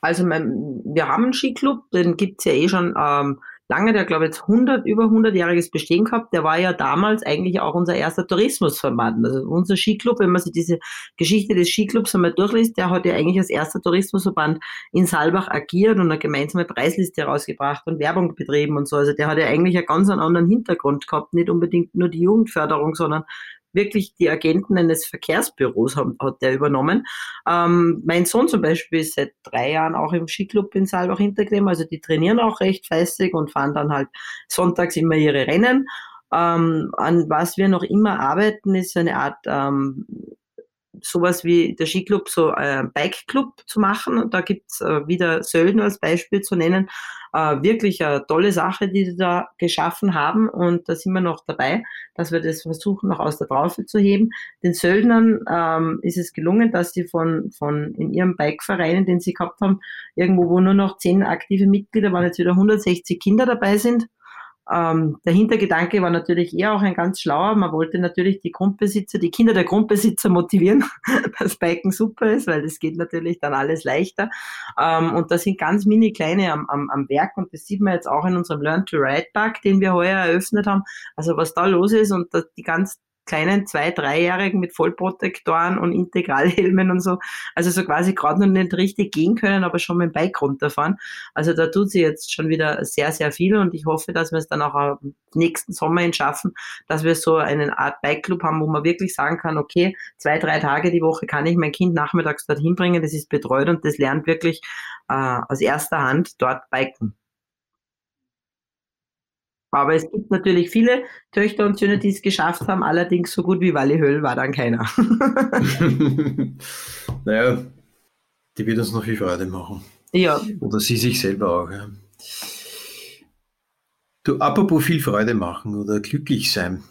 Also wir haben einen Skiclub, den gibt's ja eh schon ähm, lange, der glaube ich jetzt 100, über 100-jähriges Bestehen gehabt. Der war ja damals eigentlich auch unser erster Tourismusverband. Also unser Skiclub, wenn man sich diese Geschichte des Skiclubs einmal durchliest, der hat ja eigentlich als erster Tourismusverband in Saalbach agiert und eine gemeinsame Preisliste herausgebracht und Werbung betrieben und so. Also der hat ja eigentlich einen ganz anderen Hintergrund gehabt, nicht unbedingt nur die Jugendförderung, sondern wirklich die Agenten eines Verkehrsbüros hat, hat der übernommen. Ähm, mein Sohn zum Beispiel ist seit drei Jahren auch im Skiclub in Saalbach Hinterklemm, also die trainieren auch recht fleißig und fahren dann halt sonntags immer ihre Rennen. Ähm, an was wir noch immer arbeiten, ist eine Art ähm, sowas wie der Skiclub, so äh, Bike-Club zu machen. Und da gibt's äh, wieder Sölden als Beispiel zu nennen. Äh, wirklich eine tolle Sache, die sie da geschaffen haben. Und da sind wir noch dabei, dass wir das versuchen, noch aus der Traufe zu heben. Den Söldnern ähm, ist es gelungen, dass sie von, von in ihrem Bike-Verein, den sie gehabt haben, irgendwo, wo nur noch zehn aktive Mitglieder waren, jetzt wieder 160 Kinder dabei sind Ähm, der Hintergedanke war natürlich eher auch ein ganz schlauer. Man wollte natürlich die Grundbesitzer, die Kinder der Grundbesitzer motivieren, [laughs] dass Biken super ist, weil das geht natürlich dann alles leichter. Ähm, und da sind ganz mini kleine am, am, am Werk und das sieht man jetzt auch in unserem Learn to Ride Park, den wir heuer eröffnet haben. Also was da los ist und die ganz kleinen zwei-, dreijährigen mit Vollprotektoren und Integralhelmen und so. Also so quasi gerade noch nicht richtig gehen können, aber schon mit dem Bike runterfahren. Also da tut sie jetzt schon wieder sehr, sehr viel und ich hoffe, dass wir es dann auch nächsten Sommer hin schaffen, dass wir so eine Art Bike-Club haben, wo man wirklich sagen kann, okay, zwei, drei Tage die Woche kann ich mein Kind nachmittags dorthin bringen, das ist betreut und das lernt wirklich äh, aus erster Hand dort biken. Aber es gibt natürlich viele Töchter und Söhne, die es geschafft haben, allerdings so gut wie Wally Höll war dann keiner. [laughs] naja, die wird uns noch viel Freude machen. Ja. Oder sie sich selber auch. Ja. Du, apropos viel Freude machen oder glücklich sein.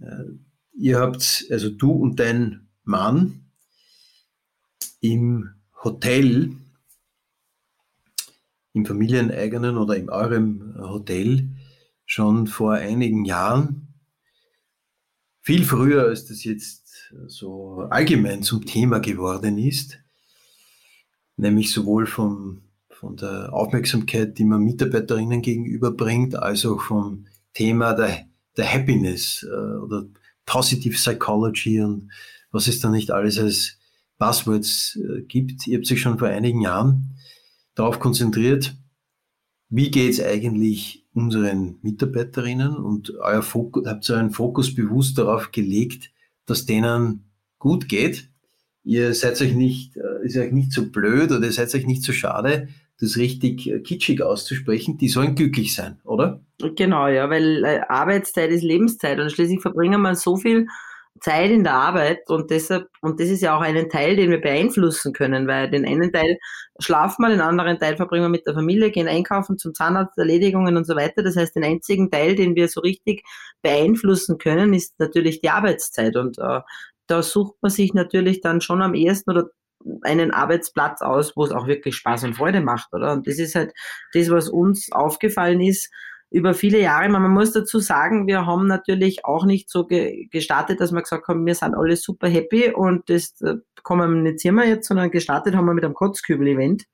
Äh, ihr habt, also du und dein Mann, im Hotel, im familieneigenen oder in eurem Hotel, schon vor einigen Jahren, viel früher als das jetzt so allgemein zum Thema geworden ist, nämlich sowohl vom, von der Aufmerksamkeit, die man Mitarbeiterinnen gegenüberbringt, als auch vom Thema der, der Happiness äh, oder Positive Psychology und was es da nicht alles als Buzzwords äh, gibt. Ihr habt sich schon vor einigen Jahren darauf konzentriert, wie geht es eigentlich unseren Mitarbeiterinnen und euer Fokus, habt euren Fokus bewusst darauf gelegt, dass denen gut geht. Ihr seid euch nicht, äh, ist euch nicht so blöd oder ihr seid euch nicht so schade, das richtig äh, kitschig auszusprechen. Die sollen glücklich sein, oder? Genau, ja, weil äh, Arbeitszeit ist Lebenszeit und schließlich verbringen wir so viel Zeit in der Arbeit und deshalb, und das ist ja auch einen Teil, den wir beeinflussen können, weil den einen Teil schlafen wir, den anderen Teil verbringen wir mit der Familie, gehen einkaufen zum Zahnarzt, Erledigungen und so weiter. Das heißt, den einzigen Teil, den wir so richtig beeinflussen können, ist natürlich die Arbeitszeit und äh, da sucht man sich natürlich dann schon am ersten oder einen Arbeitsplatz aus, wo es auch wirklich Spaß und Freude macht, oder? Und das ist halt das, was uns aufgefallen ist, über viele Jahre. Man muss dazu sagen, wir haben natürlich auch nicht so ge gestartet, dass wir gesagt haben, wir sind alle super happy und das äh, kommunizieren wir jetzt, sondern gestartet haben wir mit einem Kotzkübel-Event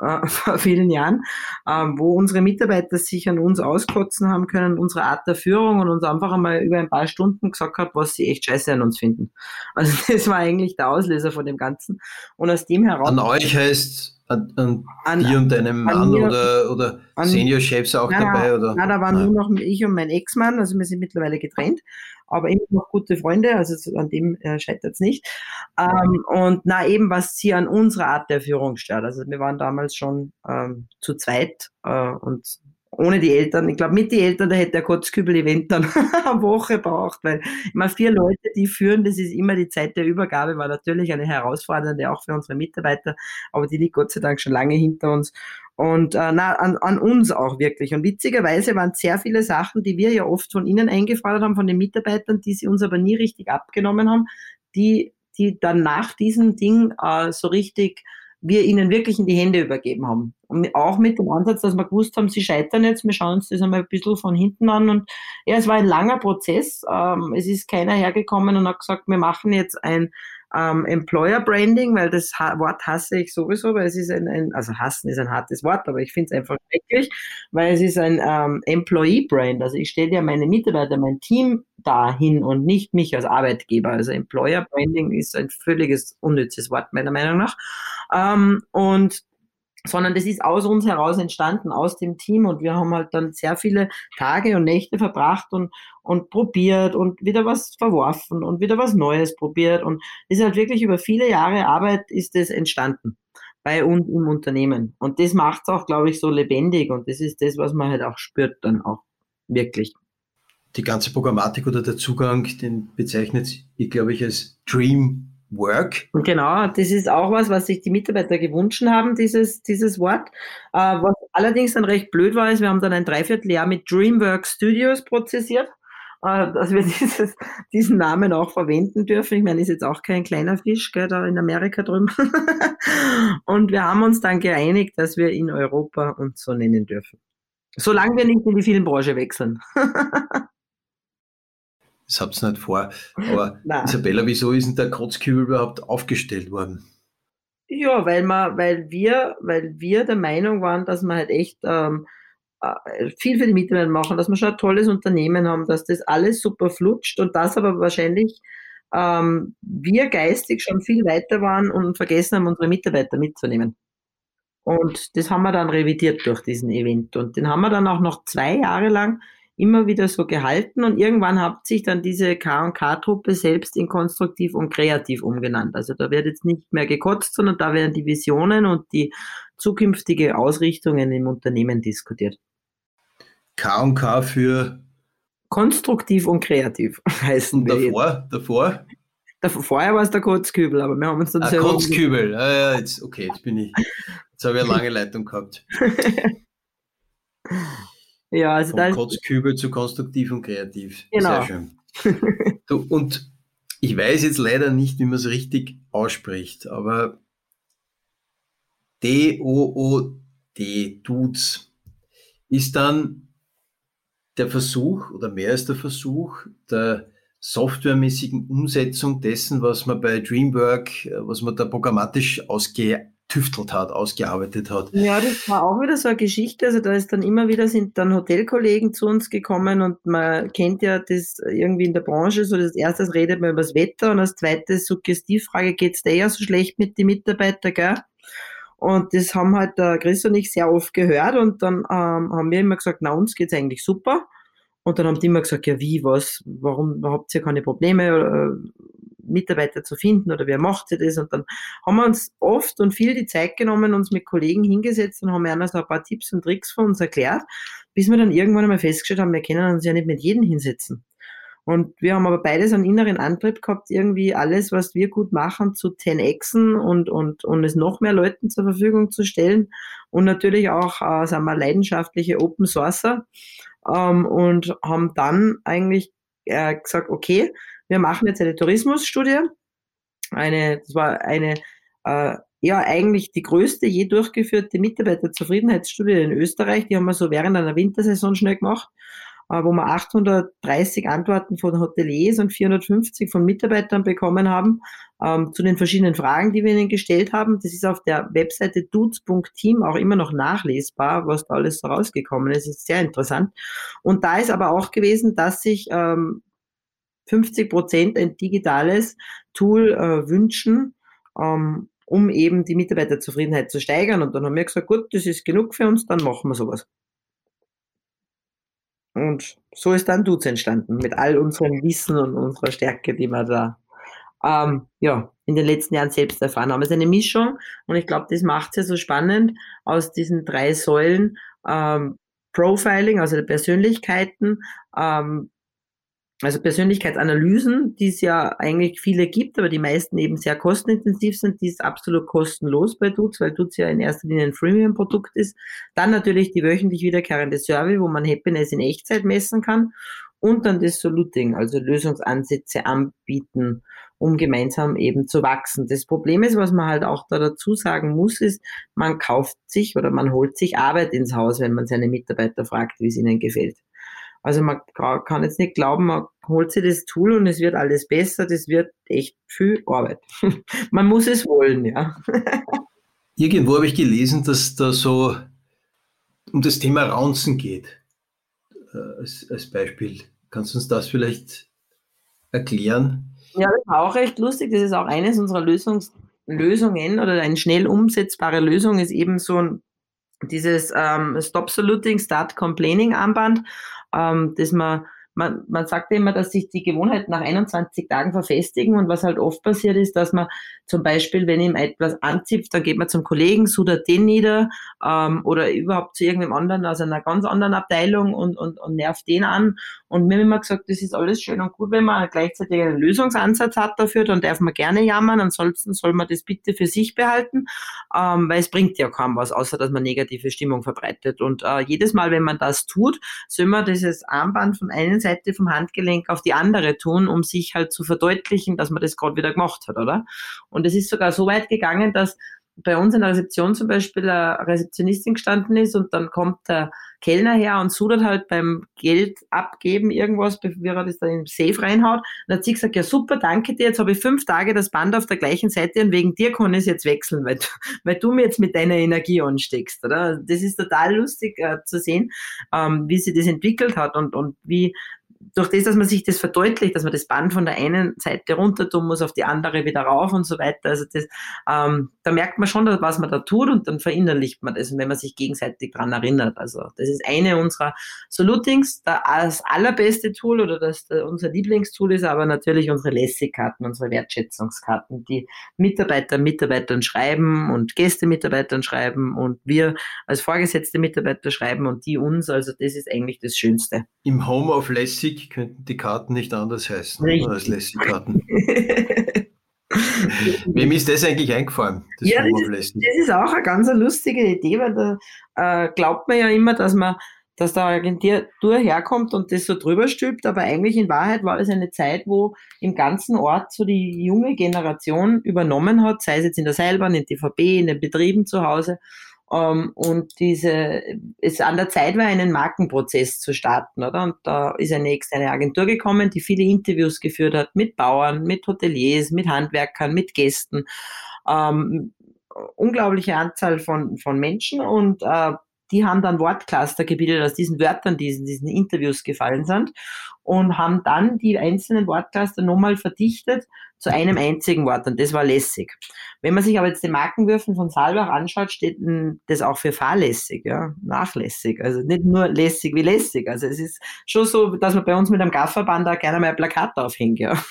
äh, [laughs] vor vielen Jahren, äh, wo unsere Mitarbeiter sich an uns auskotzen haben können, unsere Art der Führung und uns einfach einmal über ein paar Stunden gesagt haben, was sie echt scheiße an uns finden. Also [laughs] das war eigentlich der Auslöser von dem Ganzen. Und aus dem heraus... An euch heißt an, an, an dir und deinem Mann mir, oder, oder Senior-Chefs auch nein, dabei? Oder? Nein, da waren nein. nur noch ich und mein Ex-Mann, also wir sind mittlerweile getrennt, aber immer noch gute Freunde, also an dem äh, scheitert es nicht. Ähm, und na eben, was sie an unserer Art der Führung stört. Also wir waren damals schon ähm, zu zweit äh, und ohne die Eltern. Ich glaube, mit die Eltern, da hätte der Kotzkübel-Event dann [laughs] eine Woche braucht, weil immer vier Leute, die führen, das ist immer die Zeit der Übergabe, war natürlich eine herausfordernde, auch für unsere Mitarbeiter, aber die liegt Gott sei Dank schon lange hinter uns. Und äh, na, an, an uns auch wirklich. Und witzigerweise waren sehr viele Sachen, die wir ja oft von ihnen eingefordert haben, von den Mitarbeitern, die sie uns aber nie richtig abgenommen haben, die, die dann nach diesem Ding äh, so richtig wir ihnen wirklich in die Hände übergeben haben. Und auch mit dem Ansatz, dass wir gewusst haben, sie scheitern jetzt, wir schauen uns das einmal ein bisschen von hinten an. Und ja, es war ein langer Prozess. Ähm, es ist keiner hergekommen und hat gesagt, wir machen jetzt ein ähm, Employer Branding, weil das Wort hasse ich sowieso, weil es ist ein, ein, also hassen ist ein hartes Wort, aber ich finde es einfach schrecklich, weil es ist ein ähm, Employee Brand. Also ich stelle ja meine Mitarbeiter, mein Team dahin und nicht mich als Arbeitgeber. Also Employer Branding ist ein völliges unnützes Wort meiner Meinung nach. Ähm, und sondern das ist aus uns heraus entstanden, aus dem Team. Und wir haben halt dann sehr viele Tage und Nächte verbracht und, und probiert und wieder was verworfen und wieder was Neues probiert. Und das ist halt wirklich über viele Jahre Arbeit ist es entstanden bei uns im Unternehmen. Und das macht es auch, glaube ich, so lebendig. Und das ist das, was man halt auch spürt dann auch wirklich. Die ganze Programmatik oder der Zugang, den bezeichnet ihr, glaube ich, als Dream Work. Genau, das ist auch was, was sich die Mitarbeiter gewünscht haben, dieses, dieses Wort. Äh, was allerdings dann recht blöd war, ist, wir haben dann ein Dreivierteljahr mit Dreamwork Studios prozessiert, äh, dass wir [laughs] dieses, diesen Namen auch verwenden dürfen. Ich meine, ist jetzt auch kein kleiner Fisch, gell, da in Amerika drüben. [laughs] Und wir haben uns dann geeinigt, dass wir in Europa uns so nennen dürfen. Solange wir nicht in die Filmbranche wechseln. [laughs] das habt ihr nicht vor. Aber. [laughs] Isabella, wieso ist denn der Kotzkübel überhaupt aufgestellt worden? Ja, weil, man, weil, wir, weil wir der Meinung waren, dass wir halt echt ähm, äh, viel für die Mitarbeiter machen, dass wir schon ein tolles Unternehmen haben, dass das alles super flutscht und das aber wahrscheinlich ähm, wir geistig schon viel weiter waren und vergessen haben, unsere Mitarbeiter mitzunehmen. Und das haben wir dann revidiert durch diesen Event. Und den haben wir dann auch noch zwei Jahre lang immer wieder so gehalten und irgendwann hat sich dann diese K&K-Truppe selbst in konstruktiv und kreativ umgenannt. Also da wird jetzt nicht mehr gekotzt, sondern da werden die Visionen und die zukünftige Ausrichtungen im Unternehmen diskutiert. K&K für konstruktiv und krereativ [laughs] heißen und davor, davor? davor? Vorher war es der Kotzkübel, aber wir haben uns dann ah, selber... Kotzkübel, ah, ja, jetzt, okay, jetzt bin ich... Jetzt habe ich eine lange Leitung gehabt. [laughs] ja, also Vom Kotzkübel zu konstruktiv und kreativ. Genau. Sehr schön. [laughs] du, und ich weiß jetzt leider nicht, wie man es richtig ausspricht, aber D-O-O-D, Dudes, ist dann der Versuch oder mehr als der Versuch der softwaremäßigen Umsetzung dessen, was man bei Dreamwork, was man da programmatisch ausgetüftelt hat, ausgearbeitet hat. Ja, das war auch wieder so eine Geschichte. Also da ist dann immer wieder sind dann Hotelkollegen zu uns gekommen und man kennt ja das irgendwie in der Branche so, das erste redet man über das Wetter und als zweites Suggestivfrage, geht's dir ja so schlecht mit den Mitarbeitern, gell? Und das haben halt der Chris und ich sehr oft gehört und dann ähm, haben wir immer gesagt, na uns geht's eigentlich super. Und dann haben die immer gesagt, ja wie, was, warum habt ihr keine Probleme, äh, Mitarbeiter zu finden oder wer macht ihr das? Und dann haben wir uns oft und viel die Zeit genommen, uns mit Kollegen hingesetzt und haben einer so ein paar Tipps und Tricks von uns erklärt, bis wir dann irgendwann einmal festgestellt haben, wir können uns ja nicht mit jedem hinsetzen. Und wir haben aber beides einen inneren Antrieb gehabt, irgendwie alles, was wir gut machen, zu 10xen und, und, und es noch mehr Leuten zur Verfügung zu stellen. Und natürlich auch, äh, sagen wir, leidenschaftliche Open Sourcer. Ähm, und haben dann eigentlich äh, gesagt, okay, wir machen jetzt eine Tourismusstudie. Eine, das war eine, äh, ja, eigentlich die größte je durchgeführte Mitarbeiterzufriedenheitsstudie in Österreich. Die haben wir so während einer Wintersaison schnell gemacht. Äh, wo wir 830 Antworten von Hoteliers und 450 von Mitarbeitern bekommen haben ähm, zu den verschiedenen Fragen, die wir ihnen gestellt haben. Das ist auf der Webseite dudes.team auch immer noch nachlesbar, was da alles so rausgekommen ist. Das ist sehr interessant. Und da ist aber auch gewesen, dass sich ähm, 50 Prozent ein digitales Tool äh, wünschen, ähm, um eben die Mitarbeiterzufriedenheit zu steigern. Und dann haben wir gesagt, gut, das ist genug für uns, dann machen wir sowas. Und so ist dann Dudes entstanden, mit all unserem Wissen und unserer Stärke, die wir da ähm, ja, in den letzten Jahren selbst erfahren haben. Es ist eine Mischung und ich glaube, das macht es ja so spannend aus diesen drei Säulen ähm, Profiling, also der Persönlichkeiten, ähm, also Persönlichkeitsanalysen, die es ja eigentlich viele gibt, aber die meisten eben sehr kostenintensiv sind, die ist absolut kostenlos bei Dudes, weil Dudes ja in erster Linie ein Freemium-Produkt ist. Dann natürlich die wöchentlich wiederkehrende Survey, wo man Happiness in Echtzeit messen kann. Und dann das Soluting, also Lösungsansätze anbieten, um gemeinsam eben zu wachsen. Das Problem ist, was man halt auch da dazu sagen muss, ist, man kauft sich oder man holt sich Arbeit ins Haus, wenn man seine Mitarbeiter fragt, wie es ihnen gefällt. Also man kann jetzt nicht glauben, man holt sich das Tool und es wird alles besser. Das wird echt viel Arbeit. [laughs] man muss es wollen, ja. [laughs] Irgendwo habe ich gelesen, dass da so um das Thema Raunzen geht, äh, als, als Beispiel. Kannst du uns das vielleicht erklären? Ja, das war auch recht lustig. Das ist auch eines unserer Lösungs Lösungen oder eine schnell umsetzbare Lösung ist eben so ein, dieses ähm, Stop Saluting, Start Complaining Armband Um, ähm, dass man man, man sagt immer, dass sich die Gewohnheiten nach 21 Tagen verfestigen und was halt oft passiert ist, dass man zum Beispiel, wenn ihm etwas anzipft, dann geht man zum Kollegen, sudert den nieder ähm, oder überhaupt zu irgendeinem anderen aus einer ganz anderen Abteilung und, und, und nervt den an. Und mir haben immer gesagt, das ist alles schön und gut, wenn man gleichzeitig einen Lösungsansatz hat dafür, dann darf man gerne jammern, ansonsten soll man das bitte für sich behalten, ähm, weil es bringt ja kaum was, außer dass man negative Stimmung verbreitet. Und äh, jedes Mal, wenn man das tut, soll man dieses Armband von einer Seite vom Handgelenk auf die andere tun, um sich halt zu verdeutlichen, dass man das gerade wieder gemacht hat, oder? Und es ist sogar so weit gegangen, dass bei uns in der Rezeption zum Beispiel eine Rezeptionistin gestanden ist und dann kommt der Kellner her und sudert halt beim Geld abgeben irgendwas, bevor er das dann den Safe reinhaut. Und dann hat sie gesagt, ja super, danke dir, jetzt habe ich fünf Tage das Band auf der gleichen Seite und wegen dir kann ich es jetzt wechseln, weil, weil du mir jetzt mit deiner Energie ansteckst. Oder? Das ist total lustig äh, zu sehen, ähm, wie sie das entwickelt hat und, und wie, durch das, dass man sich das verdeutlicht, dass man das Band von der einen Seite runter tun muss, auf die andere wieder rauf und so weiter. Also das, ähm, da merkt man schon, was man da tut und dann verinnerlicht man das, wenn man sich gegenseitig dran erinnert. Also das ist eine unserer Solutings. Das allerbeste Tool oder das unser Lieblingstool ist aber natürlich unsere Lässigkarten, unsere Wertschätzungskarten, die Mitarbeiter Mitarbeitern schreiben und Gäste Mitarbeitern schreiben und wir als vorgesetzte Mitarbeiter schreiben und die uns. Also das ist eigentlich das Schönste. Im Home of Lässig könnten die Karten nicht anders heißen als Lassie-Karten. Wem [laughs] ist das eigentlich eingefallen? Das, ja, das, ist, das ist auch eine ganz lustige Idee, weil da äh, glaubt man ja immer, dass man dass der Agentur herkommt und das so drüber stülpt, aber eigentlich in Wahrheit war es eine Zeit, wo im ganzen Ort so die junge Generation übernommen hat, sei es jetzt in der Seilbahn, in TVB, in den Betrieben zu Hause und diese, es an der Zeit war, einen Markenprozess zu starten, oder? Und da ist eine externe Agentur gekommen, die viele Interviews geführt hat mit Bauern, mit Hoteliers, mit Handwerkern, mit Gästen. Ähm, unglaubliche Anzahl von, von Menschen und äh, die haben dann Wortcluster gebildet aus diesen Wörtern, die in diesen Interviews gefallen sind und haben dann die einzelnen Wortcluster nochmal verdichtet zu einem einzigen Wort und das war lässig. Wenn man sich aber jetzt die Markenwürfen von Salbach anschaut, steht das auch für fahrlässig, ja, nachlässig. Also nicht nur lässig wie lässig. Also es ist schon so, dass man bei uns mit einem Gafferband da gerne mal ein Plakat aufhängt, ja. [laughs]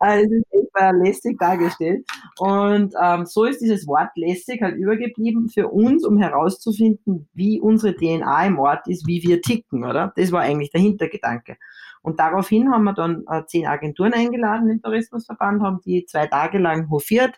also es ist lässig dargestellt. Und ähm, so ist dieses Wort lässig halt übergeblieben für uns, um herauszufinden, wie unsere DNA im Ort ist, wie wir ticken, oder? Das war eigentlich der Hintergedanke. Und daraufhin haben wir dann äh, zehn Agenturen eingeladen im Tourismusverband, haben die zwei Tage lang hofiert,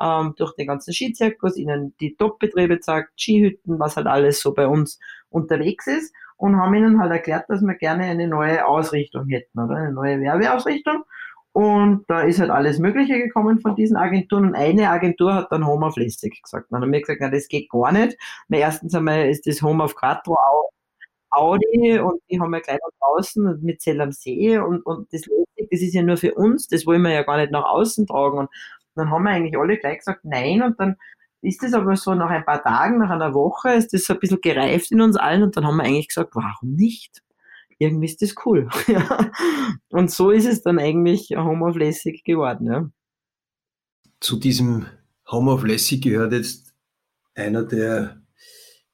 ähm, durch den ganzen Skizirkus, ihnen die Top-Betriebe gezeigt, Skihütten, was halt alles so bei uns unterwegs ist und haben ihnen halt erklärt, dass wir gerne eine neue Ausrichtung hätten, oder eine neue Werbeausrichtung. Und da ist halt alles Mögliche gekommen von diesen Agenturen. Und eine Agentur hat dann Home of Lästig gesagt. Dann haben wir gesagt, na, das geht gar nicht. Weil erstens einmal ist das Home of Quattro auch Audi und die haben wir gleich da draußen mit Zell am See und, und das das ist ja nur für uns, das wollen wir ja gar nicht nach außen tragen. Und dann haben wir eigentlich alle gleich gesagt, nein, und dann ist das aber so nach ein paar Tagen, nach einer Woche, ist das so ein bisschen gereift in uns allen und dann haben wir eigentlich gesagt, warum nicht? Irgendwie ist das cool. [laughs] und so ist es dann eigentlich Home of Lässig geworden. Ja. Zu diesem Home of Lässig gehört jetzt einer, der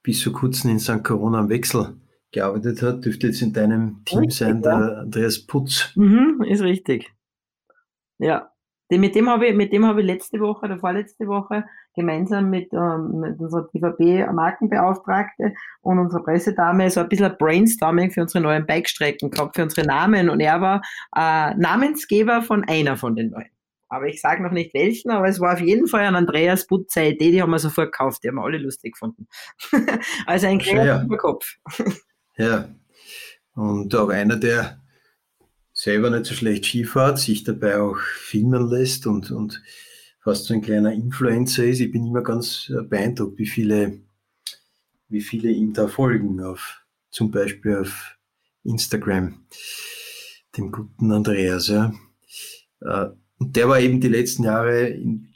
bis vor kurzem in St. Corona am Wechsel gearbeitet hat, dürfte jetzt in deinem Team richtig, sein, der ja. Andreas Putz. Mhm, ist richtig. Ja. Mit dem habe ich, mit dem habe ich letzte Woche oder vorletzte Woche gemeinsam mit, ähm, mit unserer TVB-Markenbeauftragte und unserer Pressedame so ein bisschen ein Brainstorming für unsere neuen Bikestrecken gehabt, für unsere Namen. Und er war äh, Namensgeber von einer von den neuen. Aber ich sage noch nicht welchen, aber es war auf jeden Fall ein Andreas Putzer Idee, die haben wir sofort gekauft, die haben wir alle lustig gefunden. [laughs] also ein kreativer ja. Kopf. [laughs] Ja, und auch einer, der selber nicht so schlecht Skifahrt, sich dabei auch filmen lässt und, und fast so ein kleiner Influencer ist. Ich bin immer ganz beeindruckt, wie viele, wie viele ihm da folgen, auf, zum Beispiel auf Instagram, dem guten Andreas. Ja. Äh, und der war eben die letzten Jahre in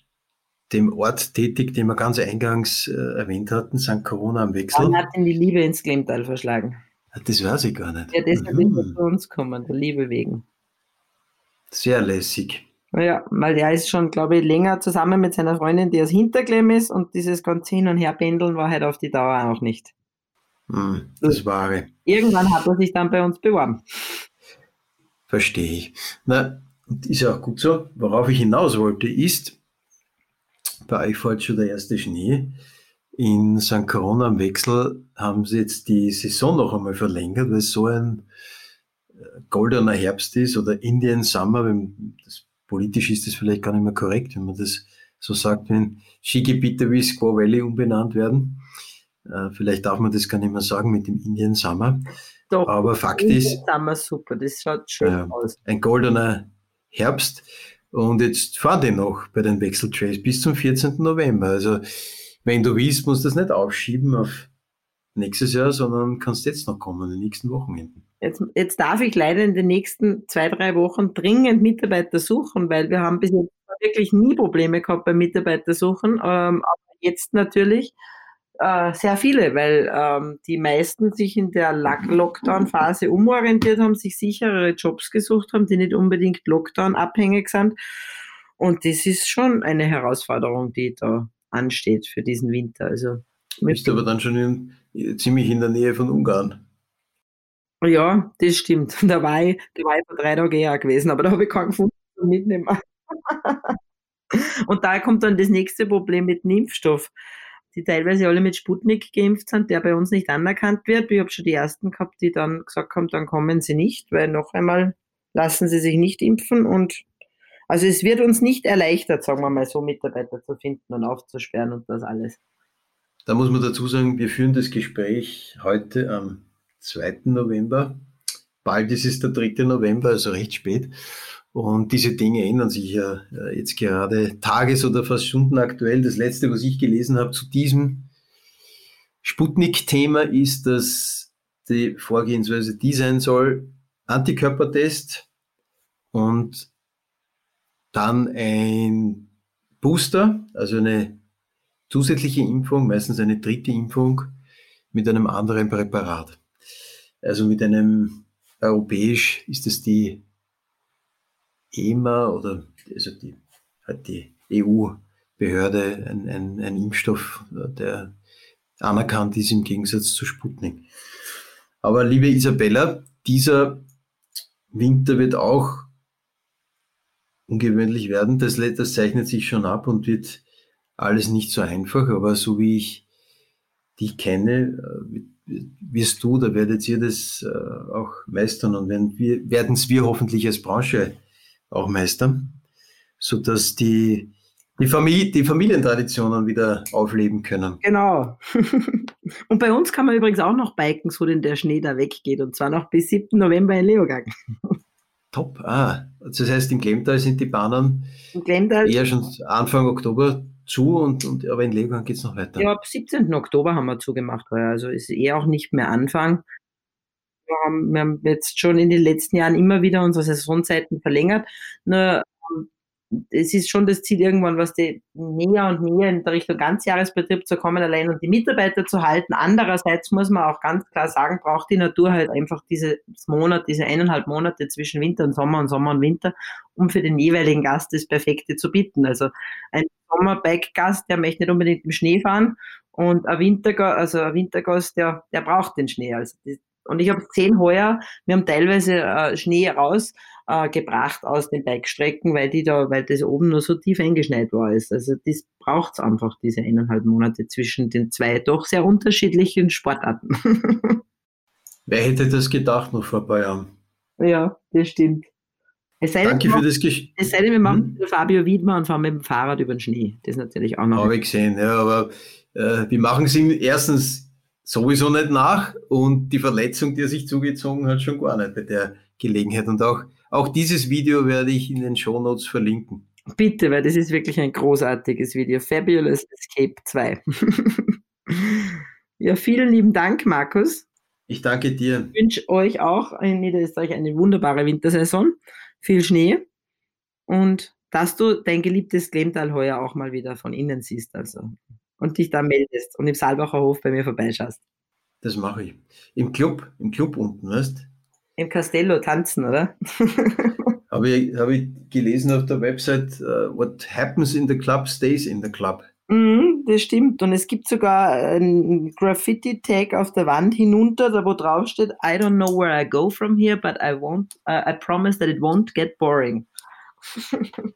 dem Ort tätig, den wir ganz eingangs äh, erwähnt hatten, St. Corona am Wechsel. Dann hat ihn die Liebe ins Klemtal verschlagen. Das weiß ich gar nicht. Ja, deshalb mhm. ist er zu uns gekommen, der Liebe wegen. Sehr lässig. Ja, weil er ist schon, glaube ich, länger zusammen mit seiner Freundin, die aus Hinterklemm ist und dieses ganze Hin- und Herpendeln war halt auf die Dauer auch nicht. Hm, das wahre. Irgendwann hat er sich dann bei uns beworben. Verstehe ich. Na, ist ja auch gut so. Worauf ich hinaus wollte, ist, bei euch fällt schon der erste Schnee. In St. Corona am Wechsel haben sie jetzt die Saison noch einmal verlängert, weil es so ein äh, goldener Herbst ist oder Indian Summer, wenn das, politisch ist das vielleicht gar nicht mehr korrekt, wenn man das so sagt, wenn Skigebiete wie Squaw Valley umbenannt werden. Äh, vielleicht darf man das gar nicht mehr sagen mit dem Indian Summer. Doch, Aber Fakt Indian ist. Summer super, das schaut schön äh, aus. Ein goldener Herbst. Und jetzt fahren die noch bei den Wechseltrails bis zum 14. November. Also, wenn du willst, musst du das nicht aufschieben auf nächstes Jahr, sondern kannst jetzt noch kommen, in den nächsten Wochenenden. Jetzt, jetzt darf ich leider in den nächsten zwei, drei Wochen dringend Mitarbeiter suchen, weil wir haben bis jetzt wirklich nie Probleme gehabt beim Mitarbeitersuchen, ähm, aber jetzt natürlich äh, sehr viele, weil ähm, die meisten sich in der Lockdown-Phase umorientiert haben, sich sicherere Jobs gesucht haben, die nicht unbedingt Lockdown-abhängig sind. Und das ist schon eine Herausforderung, die da ansteht für diesen Winter. Also bist aber dann schon in, ziemlich in der Nähe von Ungarn. Ja, das stimmt. Da war ich, da war ich vor drei Tagen eher gewesen, aber da habe ich keinen gefunden zum Mitnehmen. [laughs] Und da kommt dann das nächste Problem mit dem Impfstoff, die teilweise alle mit Sputnik geimpft sind, der bei uns nicht anerkannt wird. Ich habe schon die ersten gehabt, die dann gesagt haben, dann kommen sie nicht, weil noch einmal lassen sie sich nicht impfen und also es wird uns nicht erleichtert, sagen wir mal so, Mitarbeiter zu finden und aufzusperren und das alles. Da muss man dazu sagen, wir führen das Gespräch heute am 2. November. Bald ist es der 3. November, also recht spät. Und diese Dinge ändern sich ja äh, jetzt gerade tages- oder fast stundenaktuell. Das letzte, was ich gelesen habe zu diesem Sputnik-Thema ist, dass die Vorgehensweise die sein soll, Antikörpertest und dann ein Booster, also eine zusätzliche Impfung, meistens eine dritte Impfung mit einem anderen Präparat. Also mit einem europäisch ist es die EMA oder also die, hat die EU-Behörde ein, ein, ein Impfstoff, der anerkannt ist im Gegensatz zu Sputnik. Aber liebe Isabella, dieser Winter wird auch ungewöhnlich werden. Das, das zeichnet sich schon ab und wird alles nicht so einfach, aber so wie ich dich kenne, äh, wirst du, da werdet ihr das äh, auch meistern und werden es wir hoffentlich als Branche auch meistern, sodass die, die, Familie, die Familientraditionen wieder aufleben können. Genau. [laughs] und bei uns kann man übrigens auch noch biken, so denn der Schnee da weggeht und zwar noch bis 7. November in Leogang. [laughs] Top. Ah, das heißt, im Klemtal sind die Bahnen eher schon Anfang Oktober zu und, und aber in Leogang geht es noch weiter. Ja, ab 17. Oktober haben wir zugemacht, also ist eher auch nicht mehr Anfang. Wir haben, wir haben jetzt schon in den letzten Jahren immer wieder unsere Saisonzeiten verlängert. Nur ähm, es ist schon das Ziel, irgendwann was die näher und näher in der Richtung Ganzjahresbetrieb zu kommen, allein und die Mitarbeiter zu halten. Andererseits muss man auch ganz klar sagen, braucht die Natur halt einfach diese Monat, diese eineinhalb Monate zwischen Winter und Sommer und Sommer und Winter, um für den jeweiligen Gast das Perfekte zu bieten. Also ein Sommerbike-Gast, der möchte nicht unbedingt im Schnee fahren und ein Wintergast, also ein Wintergast, der, der braucht den Schnee. Also und ich habe gesehen heuer, wir haben teilweise äh, Schnee rausgebracht äh, aus den Bikestrecken, weil die da, weil das oben nur so tief eingeschneit war. Ist. Also das braucht es einfach, diese eineinhalb Monate zwischen den zwei doch sehr unterschiedlichen Sportarten. [laughs] Wer hätte das gedacht noch vor ein paar Jahren? Ja, das stimmt. Es sei Danke für das Gespräch. Es sei denn, wir machen hm? Fabio Wiedmer und fahren mit dem Fahrrad über den Schnee. Das ist natürlich auch noch. Habe ich gesehen, ja, aber äh, wir machen es erstens sowieso nicht nach und die Verletzung, die er sich zugezogen hat, schon gar nicht bei der Gelegenheit. Und auch, auch dieses Video werde ich in den Show Notes verlinken. Bitte, weil das ist wirklich ein großartiges Video. Fabulous Escape 2. [laughs] ja, vielen lieben Dank, Markus. Ich danke dir. Ich wünsche euch auch in Niederösterreich eine wunderbare Wintersaison. Viel Schnee und dass du dein geliebtes Glemtal heuer auch mal wieder von innen siehst. Also und dich da meldest und im Saalbacher Hof bei mir vorbeischaust. Das mache ich. Im Club, im Club unten, weißt Im Castello tanzen, oder? [laughs] habe ich, hab ich gelesen auf der Website, uh, what happens in the club stays in the club. Mm, das stimmt. Und es gibt sogar ein Graffiti-Tag auf der Wand hinunter, da wo drauf steht, I don't know where I go from here, but I won't, uh, I promise that it won't get boring. [laughs]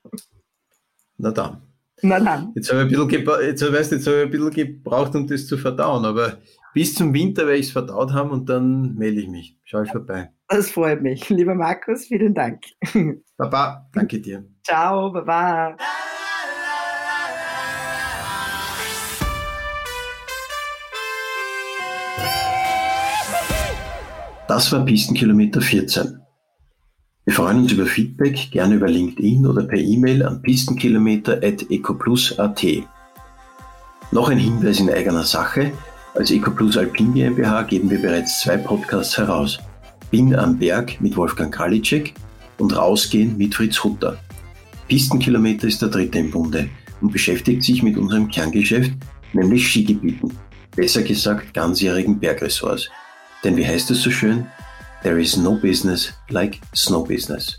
Na dann. Na dann. Jetzt habe ich, ein bisschen jetzt, weißt, jetzt habe ich ein bisschen gebraucht, um das zu verdauen, aber bis zum Winter werde ich es verdaut haben und dann melde ich mich. Schau ich vorbei. Das freut mich. Lieber Markus, vielen Dank. [laughs] Baba, danke dir. Ciao, Baba. Das war Pistenkilometer 14. Wir freuen uns über Feedback, gerne über LinkedIn oder per E-Mail an pistenkilometer.ecoplus.at. Noch ein Hinweis in eigener Sache. Als EcoPlus Alpin GmbH geben wir bereits zwei Podcasts heraus. Bin am Berg mit Wolfgang Kralitschek und Rausgehen mit Fritz Hutter. Pistenkilometer ist der dritte im Bunde und beschäftigt sich mit unserem Kerngeschäft, nämlich Skigebieten. Besser gesagt ganzjährigen Bergressorts. Denn wie heißt es so schön? There is no business like snow business.